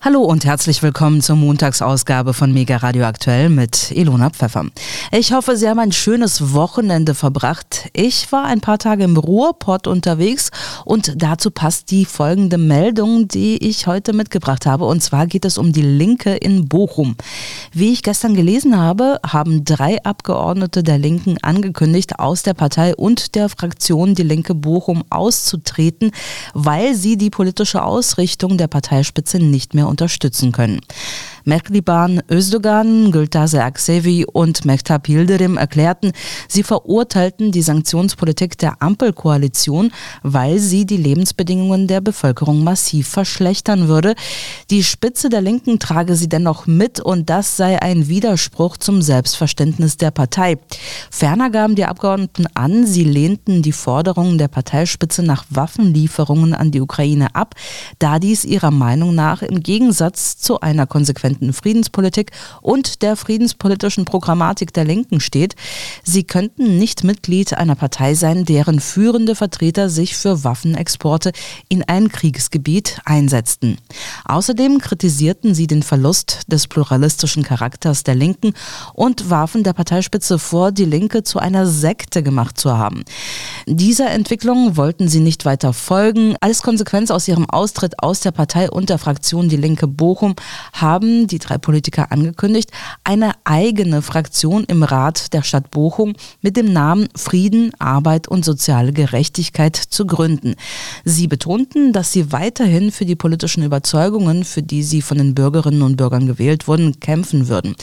Hallo und herzlich willkommen zur Montagsausgabe von Mega Radio Aktuell mit Ilona Pfeffer. Ich hoffe, Sie haben ein schönes Wochenende verbracht. Ich war ein paar Tage im Ruhrpott unterwegs und dazu passt die folgende Meldung, die ich heute mitgebracht habe. Und zwar geht es um die Linke in Bochum. Wie ich gestern gelesen habe, haben drei Abgeordnete der Linken angekündigt, aus der Partei und der Fraktion Die Linke Bochum auszutreten, weil sie die politische Ausrichtung der Parteispitze nicht mehr unterstützen können. Mehriban Özdogan, Gültase Aksevi und Mehtap Yildirim erklärten, sie verurteilten die Sanktionspolitik der Ampelkoalition, weil sie die Lebensbedingungen der Bevölkerung massiv verschlechtern würde. Die Spitze der Linken trage sie dennoch mit und das sei ein Widerspruch zum Selbstverständnis der Partei. Ferner gaben die Abgeordneten an, sie lehnten die Forderungen der Parteispitze nach Waffenlieferungen an die Ukraine ab, da dies ihrer Meinung nach im Gegensatz zu einer konsequenten konsequenten Friedenspolitik und der friedenspolitischen Programmatik der Linken steht. Sie könnten nicht Mitglied einer Partei sein, deren führende Vertreter sich für Waffenexporte in ein Kriegsgebiet einsetzten. Außerdem kritisierten sie den Verlust des pluralistischen Charakters der Linken und warfen der Parteispitze vor, die Linke zu einer Sekte gemacht zu haben. Dieser Entwicklung wollten sie nicht weiter folgen. Als Konsequenz aus ihrem Austritt aus der Partei und der Fraktion Die Linke Bochum haben die drei Politiker angekündigt, eine eigene Fraktion im Rat der Stadt Bochum mit dem Namen Frieden, Arbeit und soziale Gerechtigkeit zu gründen. Sie betonten, dass sie weiterhin für die politischen Überzeugungen, für die sie von den Bürgerinnen und Bürgern gewählt wurden, kämpfen würden.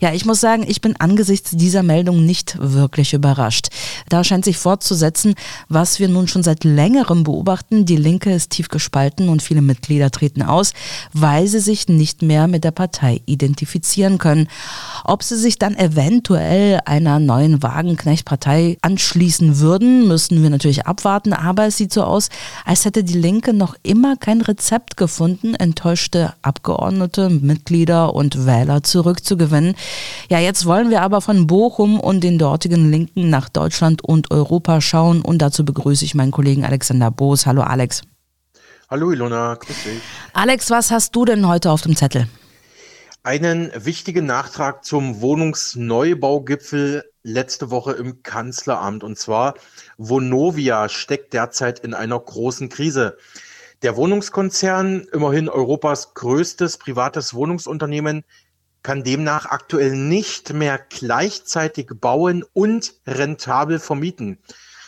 Ja, ich muss sagen, ich bin angesichts dieser Meldung nicht wirklich überrascht. Da scheint sich fortzusetzen, was wir nun schon seit längerem beobachten. Die Linke ist tief gespalten und viele Mitglieder treten aus, weil sie sich nicht mehr mit der Partei identifizieren können. Ob sie sich dann eventuell einer neuen Wagenknecht-Partei anschließen würden, müssen wir natürlich abwarten. Aber es sieht so aus, als hätte die Linke noch immer kein Rezept gefunden, enttäuschte Abgeordnete, Mitglieder und Wähler zurückzugewinnen. Ja, jetzt wollen wir aber von Bochum und den dortigen Linken nach Deutschland und Europa schauen. Und dazu begrüße ich meinen Kollegen Alexander Boos. Hallo Alex. Hallo Ilona, grüß dich. Alex, was hast du denn heute auf dem Zettel? einen wichtigen Nachtrag zum Wohnungsneubaugipfel letzte Woche im Kanzleramt. Und zwar, Vonovia steckt derzeit in einer großen Krise. Der Wohnungskonzern, immerhin Europas größtes privates Wohnungsunternehmen, kann demnach aktuell nicht mehr gleichzeitig bauen und rentabel vermieten.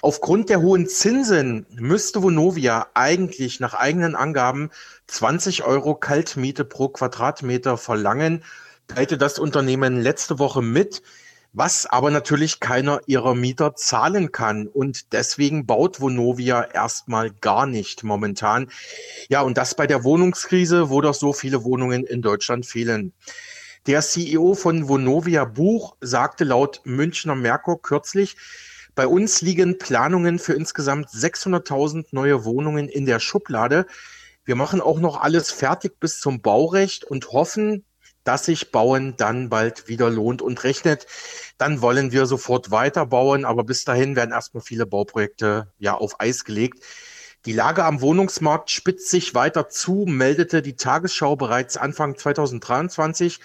Aufgrund der hohen Zinsen müsste Vonovia eigentlich nach eigenen Angaben 20 Euro Kaltmiete pro Quadratmeter verlangen, teilte das Unternehmen letzte Woche mit, was aber natürlich keiner ihrer Mieter zahlen kann. Und deswegen baut Vonovia erstmal gar nicht momentan. Ja, und das bei der Wohnungskrise, wo doch so viele Wohnungen in Deutschland fehlen. Der CEO von Vonovia Buch sagte laut Münchner Merkur kürzlich, bei uns liegen Planungen für insgesamt 600.000 neue Wohnungen in der Schublade. Wir machen auch noch alles fertig bis zum Baurecht und hoffen, dass sich Bauen dann bald wieder lohnt und rechnet. Dann wollen wir sofort weiterbauen, aber bis dahin werden erstmal viele Bauprojekte ja auf Eis gelegt. Die Lage am Wohnungsmarkt spitzt sich weiter zu, meldete die Tagesschau bereits Anfang 2023.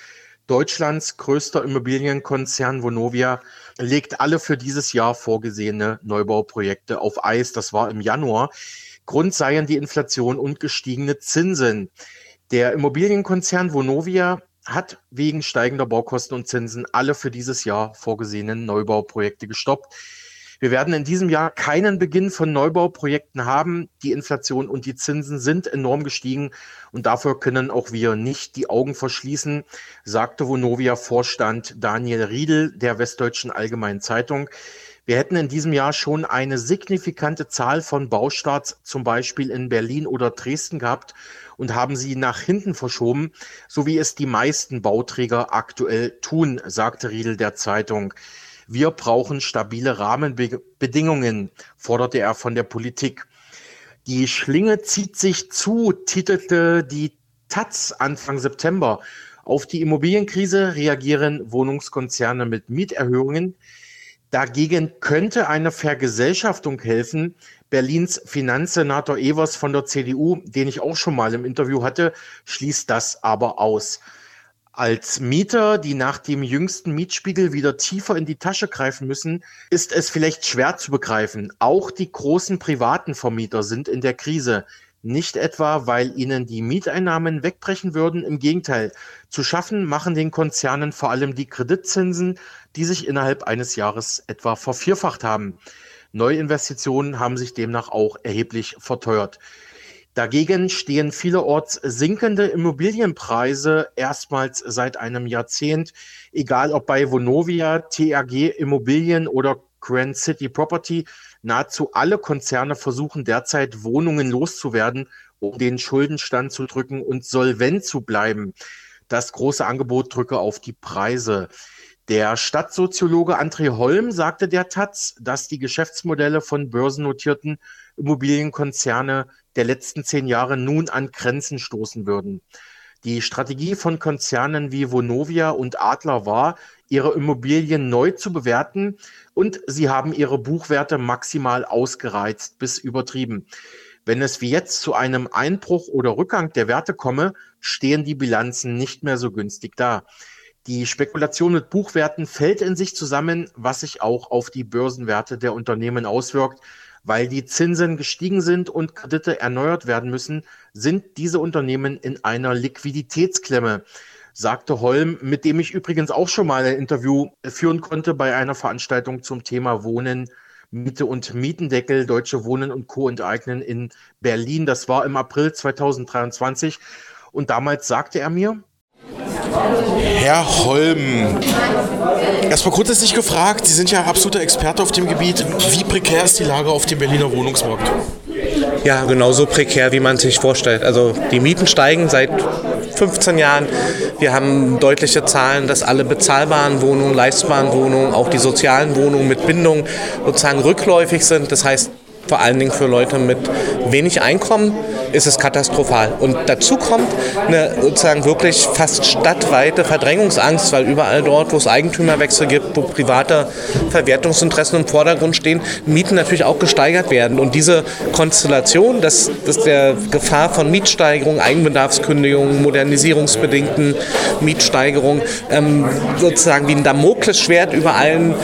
Deutschlands größter Immobilienkonzern Vonovia legt alle für dieses Jahr vorgesehene Neubauprojekte auf Eis. Das war im Januar. Grund seien die Inflation und gestiegene Zinsen. Der Immobilienkonzern Vonovia hat wegen steigender Baukosten und Zinsen alle für dieses Jahr vorgesehenen Neubauprojekte gestoppt. Wir werden in diesem Jahr keinen Beginn von Neubauprojekten haben. Die Inflation und die Zinsen sind enorm gestiegen und dafür können auch wir nicht die Augen verschließen, sagte Vonovia-Vorstand Daniel Riedel der Westdeutschen Allgemeinen Zeitung. Wir hätten in diesem Jahr schon eine signifikante Zahl von Baustarts, zum Beispiel in Berlin oder Dresden gehabt und haben sie nach hinten verschoben, so wie es die meisten Bauträger aktuell tun, sagte Riedel der Zeitung. Wir brauchen stabile Rahmenbedingungen, forderte er von der Politik. Die Schlinge zieht sich zu, titelte die Taz Anfang September. Auf die Immobilienkrise reagieren Wohnungskonzerne mit Mieterhöhungen. Dagegen könnte eine Vergesellschaftung helfen. Berlins Finanzsenator Evers von der CDU, den ich auch schon mal im Interview hatte, schließt das aber aus. Als Mieter, die nach dem jüngsten Mietspiegel wieder tiefer in die Tasche greifen müssen, ist es vielleicht schwer zu begreifen. Auch die großen privaten Vermieter sind in der Krise. Nicht etwa, weil ihnen die Mieteinnahmen wegbrechen würden. Im Gegenteil. Zu schaffen machen den Konzernen vor allem die Kreditzinsen, die sich innerhalb eines Jahres etwa vervierfacht haben. Neuinvestitionen haben sich demnach auch erheblich verteuert. Dagegen stehen vielerorts sinkende Immobilienpreise erstmals seit einem Jahrzehnt, egal ob bei Vonovia, TRG Immobilien oder Grand City Property. Nahezu alle Konzerne versuchen derzeit Wohnungen loszuwerden, um den Schuldenstand zu drücken und solvent zu bleiben. Das große Angebot drücke auf die Preise. Der Stadtsoziologe André Holm sagte der Taz, dass die Geschäftsmodelle von börsennotierten Immobilienkonzerne der letzten zehn Jahre nun an Grenzen stoßen würden. Die Strategie von Konzernen wie Vonovia und Adler war, ihre Immobilien neu zu bewerten und sie haben ihre Buchwerte maximal ausgereizt bis übertrieben. Wenn es wie jetzt zu einem Einbruch oder Rückgang der Werte komme, stehen die Bilanzen nicht mehr so günstig da. Die Spekulation mit Buchwerten fällt in sich zusammen, was sich auch auf die Börsenwerte der Unternehmen auswirkt. Weil die Zinsen gestiegen sind und Kredite erneuert werden müssen, sind diese Unternehmen in einer Liquiditätsklemme, sagte Holm, mit dem ich übrigens auch schon mal ein Interview führen konnte bei einer Veranstaltung zum Thema Wohnen, Miete und Mietendeckel, Deutsche Wohnen und Co. enteignen in Berlin. Das war im April 2023. Und damals sagte er mir, Herr Holm, erstmal grundsätzlich gefragt, Sie sind ja absoluter Experte auf dem Gebiet. Wie prekär ist die Lage auf dem Berliner Wohnungsmarkt? Ja, genauso prekär, wie man sich vorstellt. Also die Mieten steigen seit 15 Jahren. Wir haben deutliche Zahlen, dass alle bezahlbaren Wohnungen, leistbaren Wohnungen, auch die sozialen Wohnungen mit Bindung sozusagen rückläufig sind. Das heißt, vor allen Dingen für Leute mit wenig Einkommen ist es katastrophal. Und dazu kommt eine sozusagen wirklich fast stadtweite Verdrängungsangst, weil überall dort, wo es Eigentümerwechsel gibt, wo private Verwertungsinteressen im Vordergrund stehen, Mieten natürlich auch gesteigert werden. Und diese Konstellation, dass, dass der Gefahr von Mietsteigerungen, Eigenbedarfskündigungen, modernisierungsbedingten Mietsteigerungen ähm, sozusagen wie ein Damoklesschwert über allen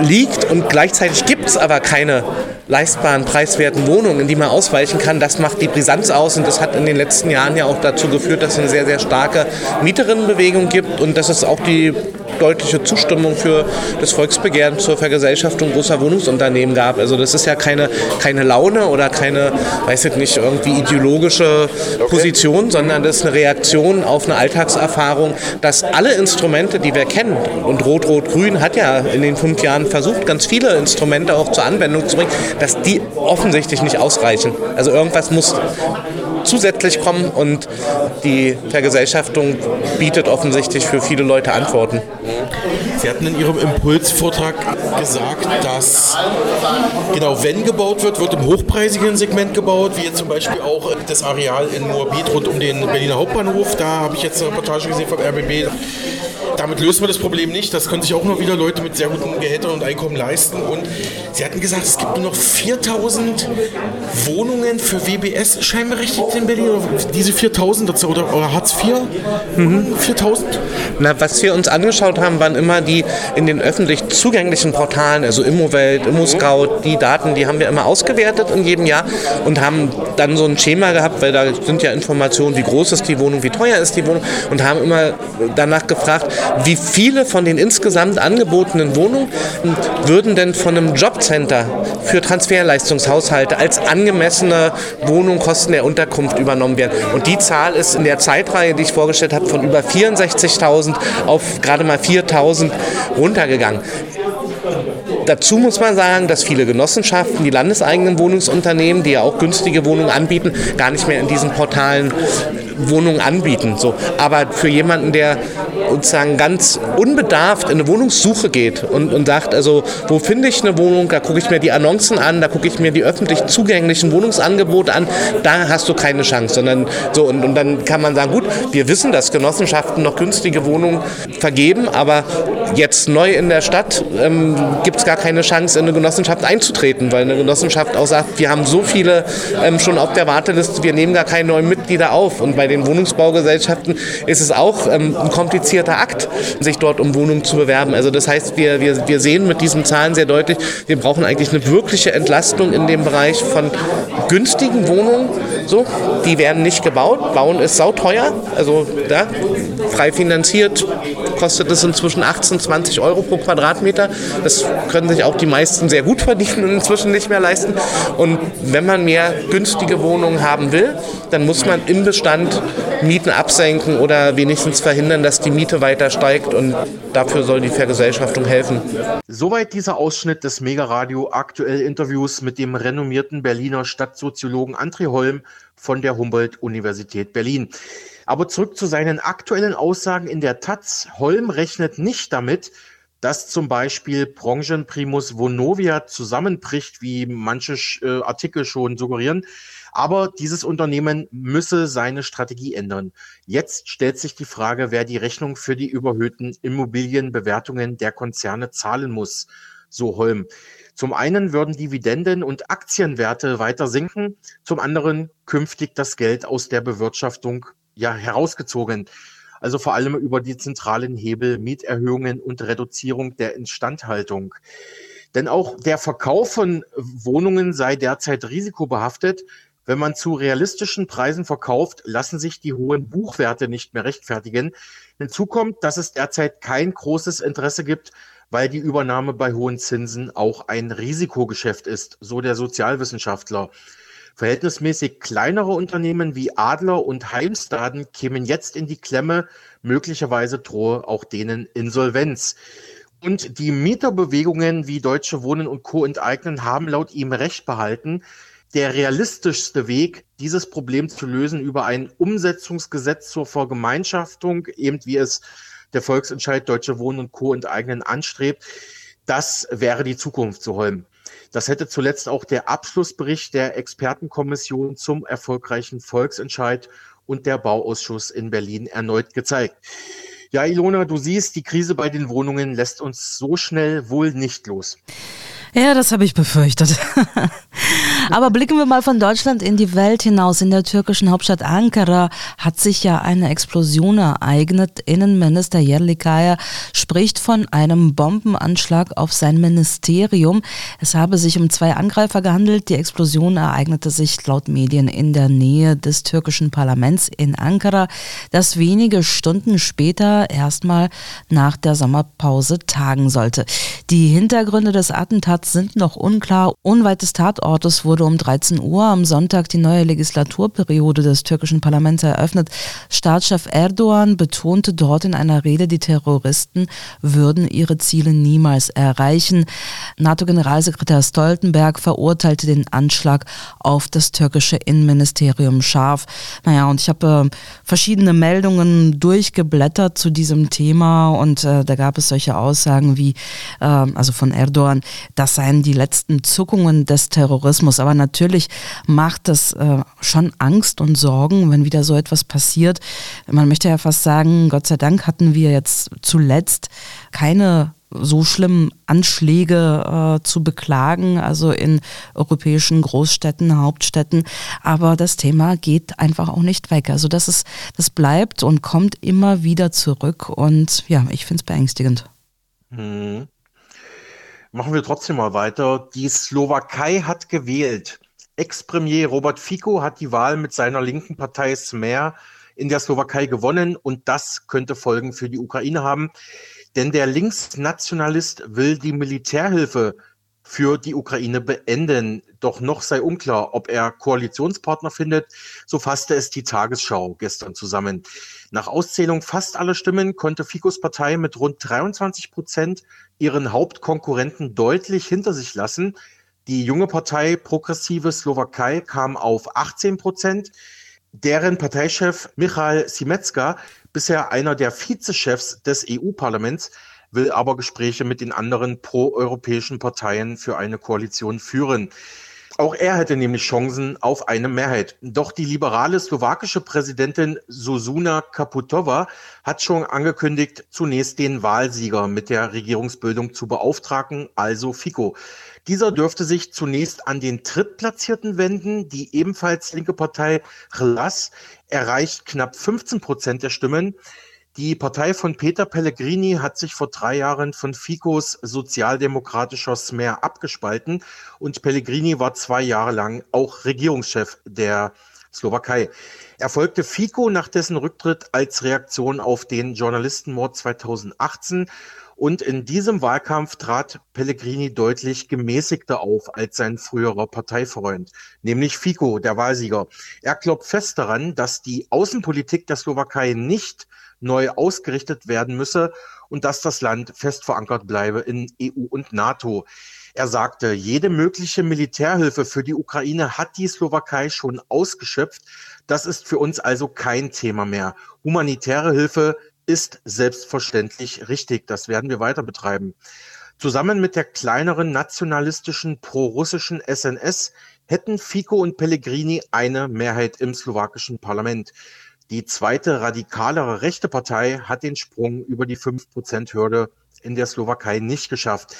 liegt und gleichzeitig gibt es aber keine leistbaren, preiswerten Wohnungen, in die man ausweichen kann, das macht die Brisanz aus und das hat in den letzten Jahren ja auch dazu geführt, dass es eine sehr, sehr starke Mieterinnenbewegung gibt und dass es auch die deutliche Zustimmung für das Volksbegehren zur Vergesellschaftung großer Wohnungsunternehmen gab. Also das ist ja keine, keine Laune oder keine, weiß ich nicht, irgendwie ideologische Position, sondern das ist eine Reaktion auf eine Alltagserfahrung, dass alle Instrumente, die wir kennen, und Rot-Rot-Grün hat ja in den fünf Jahren versucht, ganz viele Instrumente auch zur Anwendung zu bringen, dass die offensichtlich nicht ausreichen. Also irgendwas muss zusätzlich kommen und die Vergesellschaftung bietet offensichtlich für viele Leute Antworten. Sie hatten in Ihrem Impulsvortrag gesagt, dass genau wenn gebaut wird, wird im hochpreisigen Segment gebaut, wie jetzt zum Beispiel auch das Areal in Moabit rund um den Berliner Hauptbahnhof. Da habe ich jetzt eine Reportage gesehen vom RBB damit löst man das Problem nicht. Das können sich auch nur wieder Leute mit sehr guten Gehältern und Einkommen leisten. Und Sie hatten gesagt, es gibt nur noch 4000 Wohnungen für WBS Scheinberechtigte in Berlin. Diese 4000 oder, oder Hartz IV? Mhm. 4000? Na, was wir uns angeschaut haben, waren immer die in den öffentlich zugänglichen Portalen, also Immowelt, ImmoScout, die Daten, die haben wir immer ausgewertet in jedem Jahr und haben dann so ein Schema gehabt, weil da sind ja Informationen, wie groß ist die Wohnung, wie teuer ist die Wohnung und haben immer danach gefragt, wie viele von den insgesamt angebotenen Wohnungen würden denn von einem Jobcenter für Transferleistungshaushalte als angemessene Wohnung Kosten der Unterkunft übernommen werden. Und die Zahl ist in der Zeitreihe, die ich vorgestellt habe, von über 64.000 auf gerade mal 4.000 runtergegangen. Dazu muss man sagen, dass viele Genossenschaften, die landeseigenen Wohnungsunternehmen, die ja auch günstige Wohnungen anbieten, gar nicht mehr in diesen Portalen Wohnungen anbieten. So. Aber für jemanden, der sozusagen ganz unbedarft in eine Wohnungssuche geht und, und sagt, also wo finde ich eine Wohnung, da gucke ich mir die Annoncen an, da gucke ich mir die öffentlich zugänglichen Wohnungsangebote an, da hast du keine Chance, sondern so und, und dann kann man sagen, gut, wir wissen, dass Genossenschaften noch günstige Wohnungen vergeben, aber jetzt neu in der Stadt ähm, gibt es gar keine Chance, in eine Genossenschaft einzutreten, weil eine Genossenschaft auch sagt, wir haben so viele ähm, schon auf der Warteliste, wir nehmen gar keine neuen Mitglieder auf. Und bei den Wohnungsbaugesellschaften ist es auch ähm, ein komplizierter Akt, sich dort um Wohnungen zu bewerben. Also das heißt, wir, wir, wir sehen mit diesen Zahlen sehr deutlich, wir brauchen eigentlich eine wirkliche Entlastung in dem Bereich von günstigen Wohnungen. So, die werden nicht gebaut. Bauen ist sauteuer. Also da, frei finanziert, kostet es inzwischen 18, 20 Euro pro Quadratmeter. Das können sich auch die meisten sehr gut verdienen und inzwischen nicht mehr leisten. Und wenn man mehr günstige Wohnungen haben will, dann muss man im Bestand Mieten absenken oder wenigstens verhindern, dass die Miete weiter steigt. Und dafür soll die Vergesellschaftung helfen. Soweit dieser Ausschnitt des Megaradio aktuell Interviews mit dem renommierten Berliner Stadtsoziologen André Holm von der Humboldt-Universität Berlin. Aber zurück zu seinen aktuellen Aussagen in der Taz. Holm rechnet nicht damit, dass zum Beispiel Branchenprimus Vonovia zusammenbricht, wie manche äh, Artikel schon suggerieren. Aber dieses Unternehmen müsse seine Strategie ändern. Jetzt stellt sich die Frage, wer die Rechnung für die überhöhten Immobilienbewertungen der Konzerne zahlen muss, so Holm. Zum einen würden Dividenden und Aktienwerte weiter sinken, zum anderen künftig das Geld aus der Bewirtschaftung ja herausgezogen. Also vor allem über die zentralen Hebel Mieterhöhungen und Reduzierung der Instandhaltung. Denn auch der Verkauf von Wohnungen sei derzeit risikobehaftet. Wenn man zu realistischen Preisen verkauft, lassen sich die hohen Buchwerte nicht mehr rechtfertigen. Hinzu kommt, dass es derzeit kein großes Interesse gibt, weil die Übernahme bei hohen Zinsen auch ein Risikogeschäft ist, so der Sozialwissenschaftler. Verhältnismäßig kleinere Unternehmen wie Adler und Heimstaden kämen jetzt in die Klemme. Möglicherweise drohe auch denen Insolvenz. Und die Mieterbewegungen wie Deutsche Wohnen und Co. enteignen haben laut ihm recht behalten. Der realistischste Weg, dieses Problem zu lösen über ein Umsetzungsgesetz zur Vergemeinschaftung, eben wie es der Volksentscheid Deutsche Wohnen und Co. enteignen anstrebt, das wäre die Zukunft zu Holm. Das hätte zuletzt auch der Abschlussbericht der Expertenkommission zum erfolgreichen Volksentscheid und der Bauausschuss in Berlin erneut gezeigt. Ja, Ilona, du siehst, die Krise bei den Wohnungen lässt uns so schnell wohl nicht los. Ja, das habe ich befürchtet. Aber blicken wir mal von Deutschland in die Welt hinaus. In der türkischen Hauptstadt Ankara hat sich ja eine Explosion ereignet. Innenminister Yerlikaya spricht von einem Bombenanschlag auf sein Ministerium. Es habe sich um zwei Angreifer gehandelt. Die Explosion ereignete sich laut Medien in der Nähe des türkischen Parlaments in Ankara, das wenige Stunden später erstmal nach der Sommerpause tagen sollte. Die Hintergründe des Attentats sind noch unklar. Unweit des Tatortes wurde um 13 Uhr am Sonntag die neue Legislaturperiode des türkischen Parlaments eröffnet. Staatschef Erdogan betonte dort in einer Rede, die Terroristen würden ihre Ziele niemals erreichen. NATO-Generalsekretär Stoltenberg verurteilte den Anschlag auf das türkische Innenministerium scharf. Naja, und ich habe äh, verschiedene Meldungen durchgeblättert zu diesem Thema und äh, da gab es solche Aussagen wie, äh, also von Erdogan, das seien die letzten Zuckungen des Terrorismus. Aber natürlich macht das äh, schon Angst und Sorgen, wenn wieder so etwas passiert. Man möchte ja fast sagen, Gott sei Dank hatten wir jetzt zuletzt keine so schlimmen Anschläge äh, zu beklagen, also in europäischen Großstädten, Hauptstädten. Aber das Thema geht einfach auch nicht weg. Also das ist, das bleibt und kommt immer wieder zurück. Und ja, ich finde es beängstigend. Hm. Machen wir trotzdem mal weiter. Die Slowakei hat gewählt. Ex-Premier Robert Fico hat die Wahl mit seiner linken Partei Smer in der Slowakei gewonnen und das könnte Folgen für die Ukraine haben. Denn der Linksnationalist will die Militärhilfe für die Ukraine beenden. Doch noch sei unklar, ob er Koalitionspartner findet. So fasste es die Tagesschau gestern zusammen. Nach Auszählung fast aller Stimmen konnte Ficos Partei mit rund 23 Prozent ihren Hauptkonkurrenten deutlich hinter sich lassen. Die junge Partei Progressive Slowakei kam auf 18 Prozent. deren Parteichef Michael Simetska, bisher einer der Vizechefs des EU-Parlaments, will aber Gespräche mit den anderen proeuropäischen Parteien für eine Koalition führen. Auch er hätte nämlich Chancen auf eine Mehrheit. Doch die liberale slowakische Präsidentin Susuna Kaputova hat schon angekündigt, zunächst den Wahlsieger mit der Regierungsbildung zu beauftragen, also Fico. Dieser dürfte sich zunächst an den Drittplatzierten wenden. Die ebenfalls linke Partei Hlas erreicht knapp 15 Prozent der Stimmen. Die Partei von Peter Pellegrini hat sich vor drei Jahren von Ficos sozialdemokratischer Smer abgespalten und Pellegrini war zwei Jahre lang auch Regierungschef der Slowakei. Er folgte Fico nach dessen Rücktritt als Reaktion auf den Journalistenmord 2018 und in diesem Wahlkampf trat Pellegrini deutlich gemäßigter auf als sein früherer Parteifreund, nämlich Fico, der Wahlsieger. Er glaubt fest daran, dass die Außenpolitik der Slowakei nicht neu ausgerichtet werden müsse und dass das Land fest verankert bleibe in EU und NATO. Er sagte, jede mögliche Militärhilfe für die Ukraine hat die Slowakei schon ausgeschöpft. Das ist für uns also kein Thema mehr. Humanitäre Hilfe ist selbstverständlich richtig. Das werden wir weiter betreiben. Zusammen mit der kleineren nationalistischen pro-russischen SNS hätten Fico und Pellegrini eine Mehrheit im slowakischen Parlament. Die zweite radikalere rechte Partei hat den Sprung über die 5%-Hürde in der Slowakei nicht geschafft.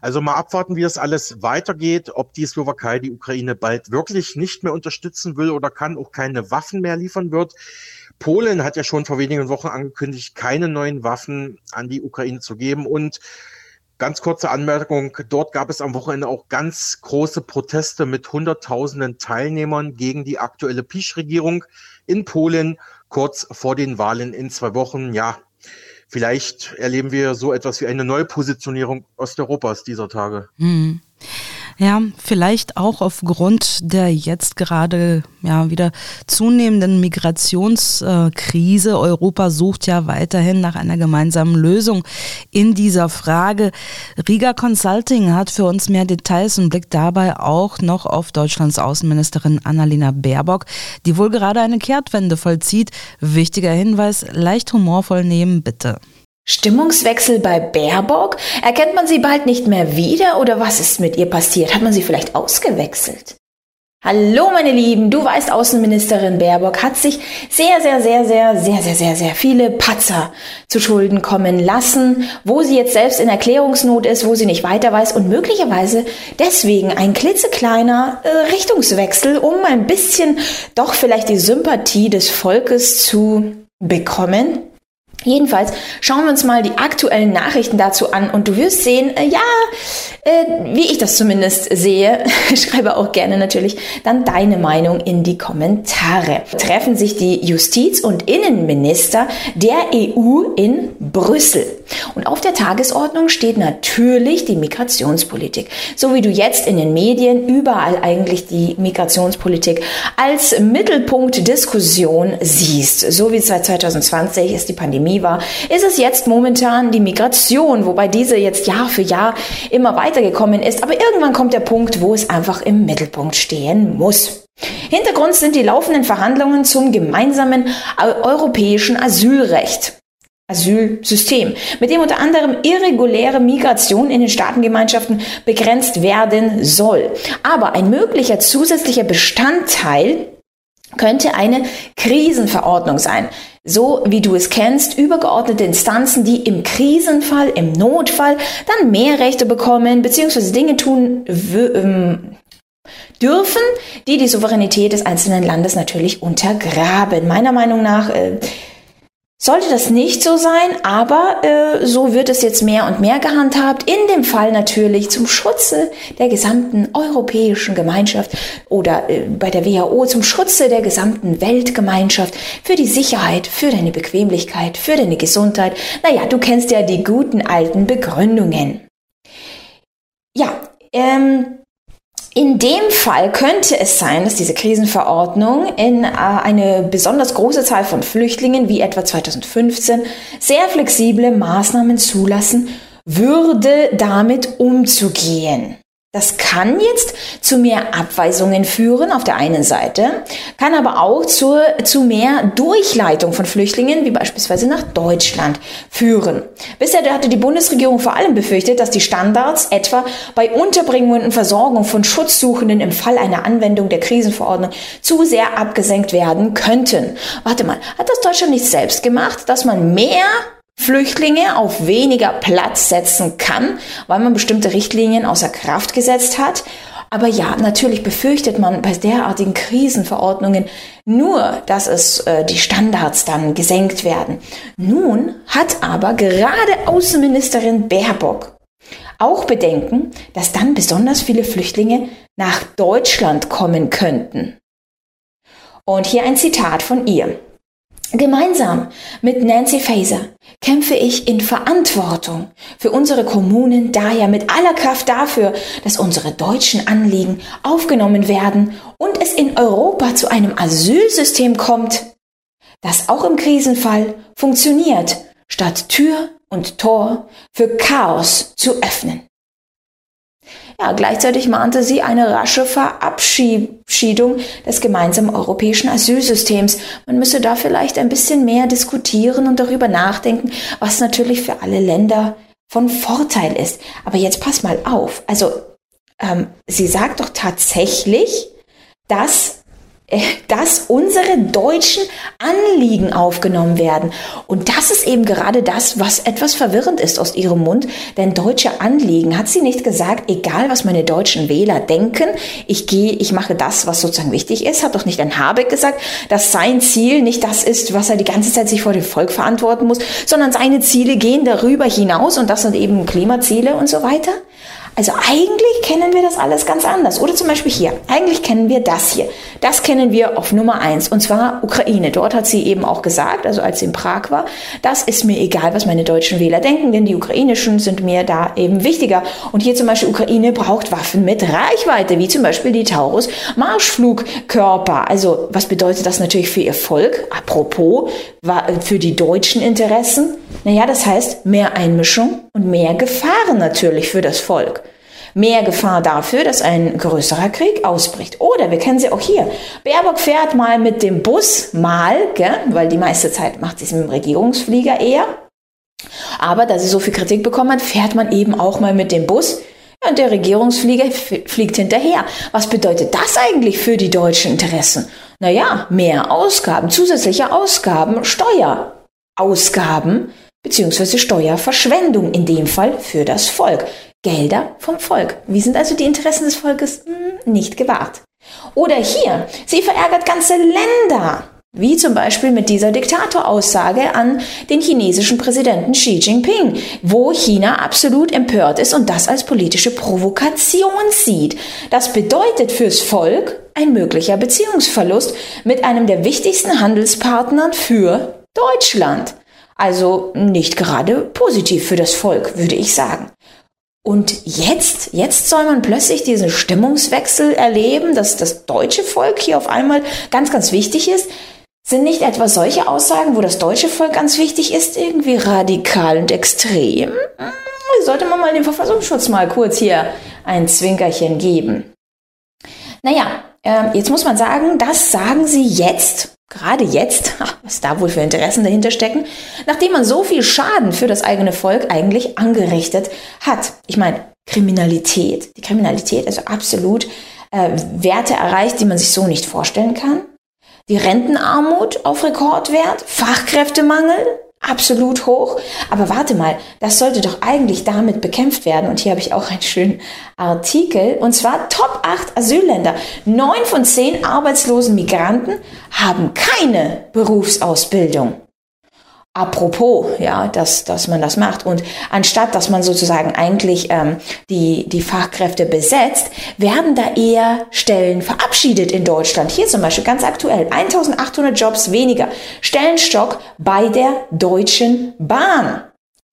Also mal abwarten, wie das alles weitergeht, ob die Slowakei die Ukraine bald wirklich nicht mehr unterstützen will oder kann auch keine Waffen mehr liefern wird. Polen hat ja schon vor wenigen Wochen angekündigt, keine neuen Waffen an die Ukraine zu geben und Ganz kurze Anmerkung, dort gab es am Wochenende auch ganz große Proteste mit Hunderttausenden Teilnehmern gegen die aktuelle PiS-Regierung in Polen kurz vor den Wahlen in zwei Wochen. Ja, vielleicht erleben wir so etwas wie eine Neupositionierung Osteuropas dieser Tage. Hm. Ja, vielleicht auch aufgrund der jetzt gerade ja wieder zunehmenden Migrationskrise. Europa sucht ja weiterhin nach einer gemeinsamen Lösung in dieser Frage. Riga Consulting hat für uns mehr Details und blickt dabei auch noch auf Deutschlands Außenministerin Annalena Baerbock, die wohl gerade eine Kehrtwende vollzieht. Wichtiger Hinweis, leicht humorvoll nehmen, bitte. Stimmungswechsel bei Baerbock? Erkennt man sie bald nicht mehr wieder oder was ist mit ihr passiert? Hat man sie vielleicht ausgewechselt? Hallo meine Lieben, du weißt, Außenministerin Baerbock hat sich sehr, sehr, sehr, sehr, sehr, sehr, sehr, sehr viele Patzer zu Schulden kommen lassen, wo sie jetzt selbst in Erklärungsnot ist, wo sie nicht weiter weiß und möglicherweise deswegen ein klitzekleiner äh, Richtungswechsel, um ein bisschen doch vielleicht die Sympathie des Volkes zu bekommen. Jedenfalls schauen wir uns mal die aktuellen Nachrichten dazu an und du wirst sehen, äh, ja, äh, wie ich das zumindest sehe, schreibe auch gerne natürlich dann deine Meinung in die Kommentare. Treffen sich die Justiz- und Innenminister der EU in Brüssel. Und auf der Tagesordnung steht natürlich die Migrationspolitik. So wie du jetzt in den Medien überall eigentlich die Migrationspolitik als Mittelpunkt Diskussion siehst. So wie seit 2020 ist die Pandemie Pandemie war, ist es jetzt momentan die Migration, wobei diese jetzt Jahr für Jahr immer weitergekommen ist. Aber irgendwann kommt der Punkt, wo es einfach im Mittelpunkt stehen muss. Hintergrund sind die laufenden Verhandlungen zum gemeinsamen europäischen Asylrecht. Asylsystem, mit dem unter anderem irreguläre Migration in den Staatengemeinschaften begrenzt werden soll. Aber ein möglicher zusätzlicher Bestandteil könnte eine Krisenverordnung sein. So wie du es kennst, übergeordnete Instanzen, die im Krisenfall, im Notfall dann mehr Rechte bekommen, beziehungsweise Dinge tun ähm, dürfen, die die Souveränität des einzelnen Landes natürlich untergraben. Meiner Meinung nach äh, sollte das nicht so sein, aber äh, so wird es jetzt mehr und mehr gehandhabt. In dem Fall natürlich zum Schutze der gesamten europäischen Gemeinschaft oder äh, bei der WHO zum Schutze der gesamten Weltgemeinschaft, für die Sicherheit, für deine Bequemlichkeit, für deine Gesundheit. Naja, du kennst ja die guten alten Begründungen. Ja, ähm, in dem Fall könnte es sein, dass diese Krisenverordnung in äh, eine besonders große Zahl von Flüchtlingen, wie etwa 2015, sehr flexible Maßnahmen zulassen würde, damit umzugehen. Das kann jetzt zu mehr Abweisungen führen auf der einen Seite, kann aber auch zur, zu mehr Durchleitung von Flüchtlingen, wie beispielsweise nach Deutschland, führen. Bisher hatte die Bundesregierung vor allem befürchtet, dass die Standards etwa bei Unterbringung und Versorgung von Schutzsuchenden im Fall einer Anwendung der Krisenverordnung zu sehr abgesenkt werden könnten. Warte mal, hat das Deutschland nicht selbst gemacht, dass man mehr Flüchtlinge auf weniger Platz setzen kann, weil man bestimmte Richtlinien außer Kraft gesetzt hat. Aber ja, natürlich befürchtet man bei derartigen Krisenverordnungen nur, dass es äh, die Standards dann gesenkt werden. Nun hat aber gerade Außenministerin Baerbock auch Bedenken, dass dann besonders viele Flüchtlinge nach Deutschland kommen könnten. Und hier ein Zitat von ihr. Gemeinsam mit Nancy Faeser kämpfe ich in Verantwortung für unsere Kommunen daher mit aller Kraft dafür, dass unsere deutschen Anliegen aufgenommen werden und es in Europa zu einem Asylsystem kommt, das auch im Krisenfall funktioniert, statt Tür und Tor für Chaos zu öffnen. Ja, gleichzeitig mahnte sie eine rasche Verabschiedung des gemeinsamen europäischen Asylsystems. Man müsse da vielleicht ein bisschen mehr diskutieren und darüber nachdenken, was natürlich für alle Länder von Vorteil ist. Aber jetzt pass mal auf. Also, ähm, sie sagt doch tatsächlich, dass dass unsere deutschen Anliegen aufgenommen werden. Und das ist eben gerade das, was etwas verwirrend ist aus ihrem Mund. Denn deutsche Anliegen hat sie nicht gesagt, egal was meine deutschen Wähler denken, ich gehe, ich mache das, was sozusagen wichtig ist. Hat doch nicht ein Habeck gesagt, dass sein Ziel nicht das ist, was er die ganze Zeit sich vor dem Volk verantworten muss, sondern seine Ziele gehen darüber hinaus und das sind eben Klimaziele und so weiter. Also eigentlich kennen wir das alles ganz anders. Oder zum Beispiel hier. Eigentlich kennen wir das hier. Das kennen wir auf Nummer eins. Und zwar Ukraine. Dort hat sie eben auch gesagt, also als sie in Prag war, das ist mir egal, was meine deutschen Wähler denken, denn die ukrainischen sind mir da eben wichtiger. Und hier zum Beispiel Ukraine braucht Waffen mit Reichweite, wie zum Beispiel die Taurus Marschflugkörper. Also was bedeutet das natürlich für ihr Volk? Apropos, für die deutschen Interessen? Naja, das heißt mehr Einmischung und mehr Gefahren natürlich für das Volk. Mehr Gefahr dafür, dass ein größerer Krieg ausbricht. Oder wir kennen sie auch hier. Baerbock fährt mal mit dem Bus, mal, gell, weil die meiste Zeit macht sie es mit dem Regierungsflieger eher. Aber da sie so viel Kritik bekommen hat, fährt man eben auch mal mit dem Bus. Und der Regierungsflieger fliegt hinterher. Was bedeutet das eigentlich für die deutschen Interessen? Naja, mehr Ausgaben, zusätzliche Ausgaben, Steuerausgaben beziehungsweise Steuerverschwendung in dem Fall für das Volk. Gelder vom Volk. Wie sind also die Interessen des Volkes hm, nicht gewahrt? Oder hier, sie verärgert ganze Länder. Wie zum Beispiel mit dieser Diktatoraussage an den chinesischen Präsidenten Xi Jinping, wo China absolut empört ist und das als politische Provokation sieht. Das bedeutet fürs Volk ein möglicher Beziehungsverlust mit einem der wichtigsten Handelspartnern für Deutschland. Also nicht gerade positiv für das Volk, würde ich sagen. Und jetzt, jetzt soll man plötzlich diesen Stimmungswechsel erleben, dass das deutsche Volk hier auf einmal ganz, ganz wichtig ist. Sind nicht etwa solche Aussagen, wo das deutsche Volk ganz wichtig ist, irgendwie radikal und extrem? Hm, sollte man mal dem Verfassungsschutz mal kurz hier ein Zwinkerchen geben. Naja, äh, jetzt muss man sagen, das sagen sie jetzt gerade jetzt, was da wohl für Interessen dahinter stecken, nachdem man so viel Schaden für das eigene Volk eigentlich angerichtet hat. Ich meine, Kriminalität, die Kriminalität, also absolut äh, Werte erreicht, die man sich so nicht vorstellen kann. Die Rentenarmut auf Rekordwert, Fachkräftemangel, absolut hoch. Aber warte mal, das sollte doch eigentlich damit bekämpft werden. Und hier habe ich auch einen schönen Artikel. Und zwar Top 8 Asylländer. Neun von zehn arbeitslosen Migranten haben keine Berufsausbildung. Apropos, ja, dass, dass man das macht. Und anstatt, dass man sozusagen eigentlich ähm, die, die Fachkräfte besetzt, werden da eher Stellen verabschiedet in Deutschland. Hier zum Beispiel ganz aktuell 1800 Jobs weniger. Stellenstock bei der Deutschen Bahn.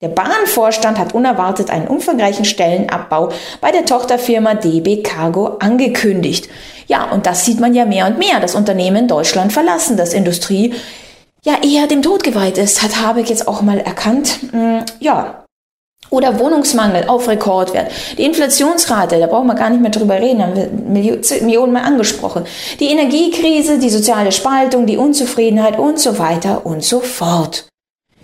Der Bahnvorstand hat unerwartet einen umfangreichen Stellenabbau bei der Tochterfirma DB Cargo angekündigt. Ja, und das sieht man ja mehr und mehr. Das Unternehmen Deutschland verlassen, das Industrie ja eher dem Tod geweiht ist, hat Habeck jetzt auch mal erkannt. Mm, ja. Oder Wohnungsmangel auf Rekordwert. Die Inflationsrate, da brauchen wir gar nicht mehr drüber reden, haben wir Millionen mal angesprochen. Die Energiekrise, die soziale Spaltung, die Unzufriedenheit und so weiter und so fort.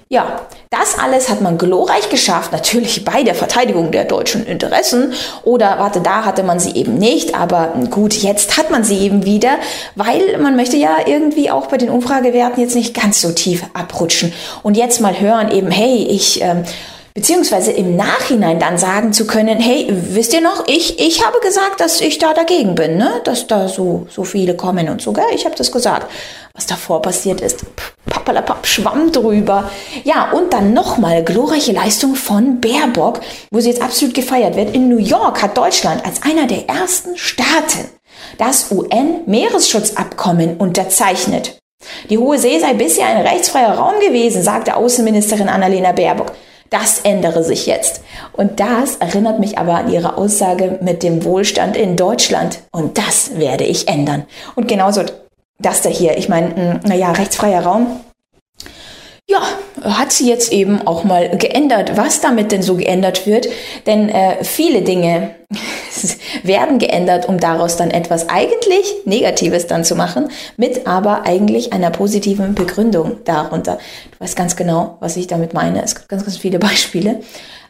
Ja, das alles hat man glorreich geschafft, natürlich bei der Verteidigung der deutschen Interessen. Oder warte, da hatte man sie eben nicht, aber gut, jetzt hat man sie eben wieder, weil man möchte ja irgendwie auch bei den Umfragewerten jetzt nicht ganz so tief abrutschen. Und jetzt mal hören eben, hey, ich... Ähm, beziehungsweise im Nachhinein dann sagen zu können, hey, wisst ihr noch, ich, ich habe gesagt, dass ich da dagegen bin, ne? dass da so, so viele kommen und so, gell? ich habe das gesagt. Was davor passiert ist, pappalapapp, schwamm drüber. Ja, und dann nochmal glorreiche Leistung von Baerbock, wo sie jetzt absolut gefeiert wird. In New York hat Deutschland als einer der ersten Staaten das UN-Meeresschutzabkommen unterzeichnet. Die Hohe See sei bisher ein rechtsfreier Raum gewesen, sagte Außenministerin Annalena Baerbock. Das ändere sich jetzt. Und das erinnert mich aber an ihre Aussage mit dem Wohlstand in Deutschland. Und das werde ich ändern. Und genauso das da hier. Ich meine, hm, naja, rechtsfreier Raum. Ja, hat sie jetzt eben auch mal geändert, was damit denn so geändert wird. Denn äh, viele Dinge werden geändert, um daraus dann etwas eigentlich Negatives dann zu machen, mit aber eigentlich einer positiven Begründung darunter. Du weißt ganz genau, was ich damit meine. Es gibt ganz, ganz viele Beispiele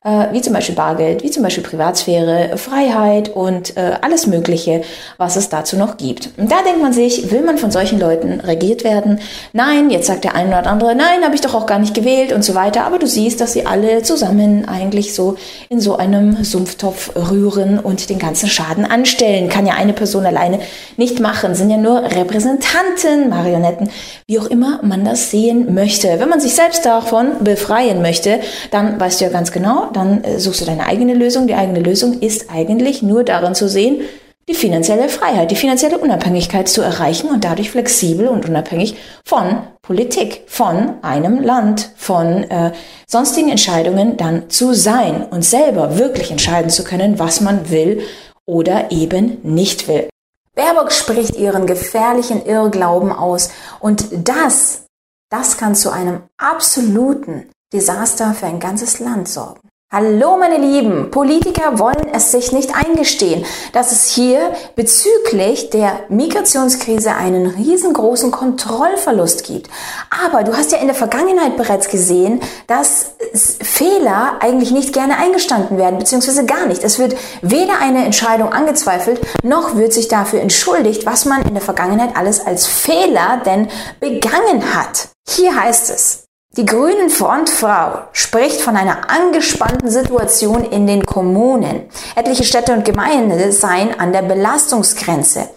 äh, wie zum Beispiel Bargeld, wie zum Beispiel Privatsphäre, Freiheit und äh, alles Mögliche, was es dazu noch gibt. Und da denkt man sich, will man von solchen Leuten regiert werden? Nein, jetzt sagt der eine oder andere, nein, habe ich doch auch gar nicht gewählt und so weiter. Aber du siehst, dass sie alle zusammen eigentlich so in so einem Sumpftopf rühren und den ganzen Schaden anstellen. Kann ja eine Person alleine nicht machen, sind ja nur Repräsentanten, Marionetten, wie auch immer man das sehen möchte. Wenn man sich selbst davon befreien möchte, dann weißt du ja ganz genau, dann äh, suchst du deine eigene Lösung. Die eigene Lösung ist eigentlich nur darin zu sehen, die finanzielle Freiheit, die finanzielle Unabhängigkeit zu erreichen und dadurch flexibel und unabhängig von Politik, von einem Land, von äh, sonstigen Entscheidungen dann zu sein und selber wirklich entscheiden zu können, was man will oder eben nicht will. Baerbock spricht ihren gefährlichen Irrglauben aus und das, das kann zu einem absoluten Desaster für ein ganzes Land sorgen. Hallo meine Lieben, Politiker wollen es sich nicht eingestehen, dass es hier bezüglich der Migrationskrise einen riesengroßen Kontrollverlust gibt. Aber du hast ja in der Vergangenheit bereits gesehen, dass Fehler eigentlich nicht gerne eingestanden werden, beziehungsweise gar nicht. Es wird weder eine Entscheidung angezweifelt, noch wird sich dafür entschuldigt, was man in der Vergangenheit alles als Fehler denn begangen hat. Hier heißt es, die Grünen Frontfrau spricht von einer angespannten Situation in den Kommunen. Etliche Städte und Gemeinden seien an der Belastungsgrenze.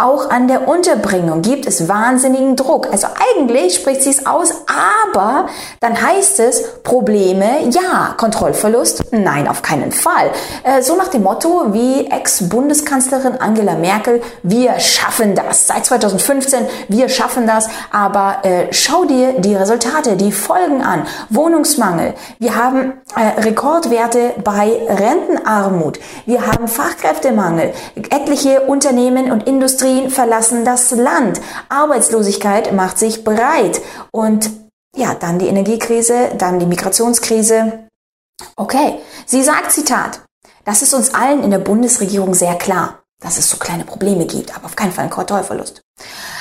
Auch an der Unterbringung gibt es wahnsinnigen Druck. Also eigentlich spricht sie es aus, aber dann heißt es Probleme, ja, Kontrollverlust, nein, auf keinen Fall. Äh, so nach dem Motto wie Ex-Bundeskanzlerin Angela Merkel, wir schaffen das. Seit 2015, wir schaffen das. Aber äh, schau dir die Resultate, die Folgen an. Wohnungsmangel. Wir haben äh, Rekordwerte bei Rentenarmut. Wir haben Fachkräftemangel. Etliche Unternehmen und Industrie Industrien verlassen das Land. Arbeitslosigkeit macht sich breit. Und ja, dann die Energiekrise, dann die Migrationskrise. Okay, sie sagt Zitat, das ist uns allen in der Bundesregierung sehr klar, dass es so kleine Probleme gibt, aber auf keinen Fall ein Kontrollverlust.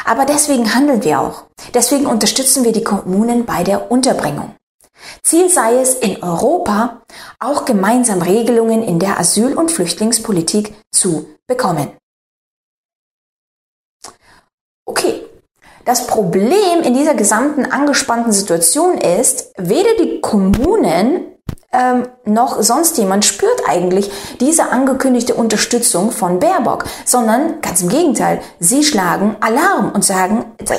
Aber deswegen handeln wir auch. Deswegen unterstützen wir die Kommunen bei der Unterbringung. Ziel sei es, in Europa auch gemeinsam Regelungen in der Asyl- und Flüchtlingspolitik zu bekommen. Okay, das Problem in dieser gesamten angespannten Situation ist, weder die Kommunen ähm, noch sonst jemand spürt eigentlich diese angekündigte Unterstützung von Baerbock, sondern ganz im Gegenteil, sie schlagen Alarm und sagen, äh,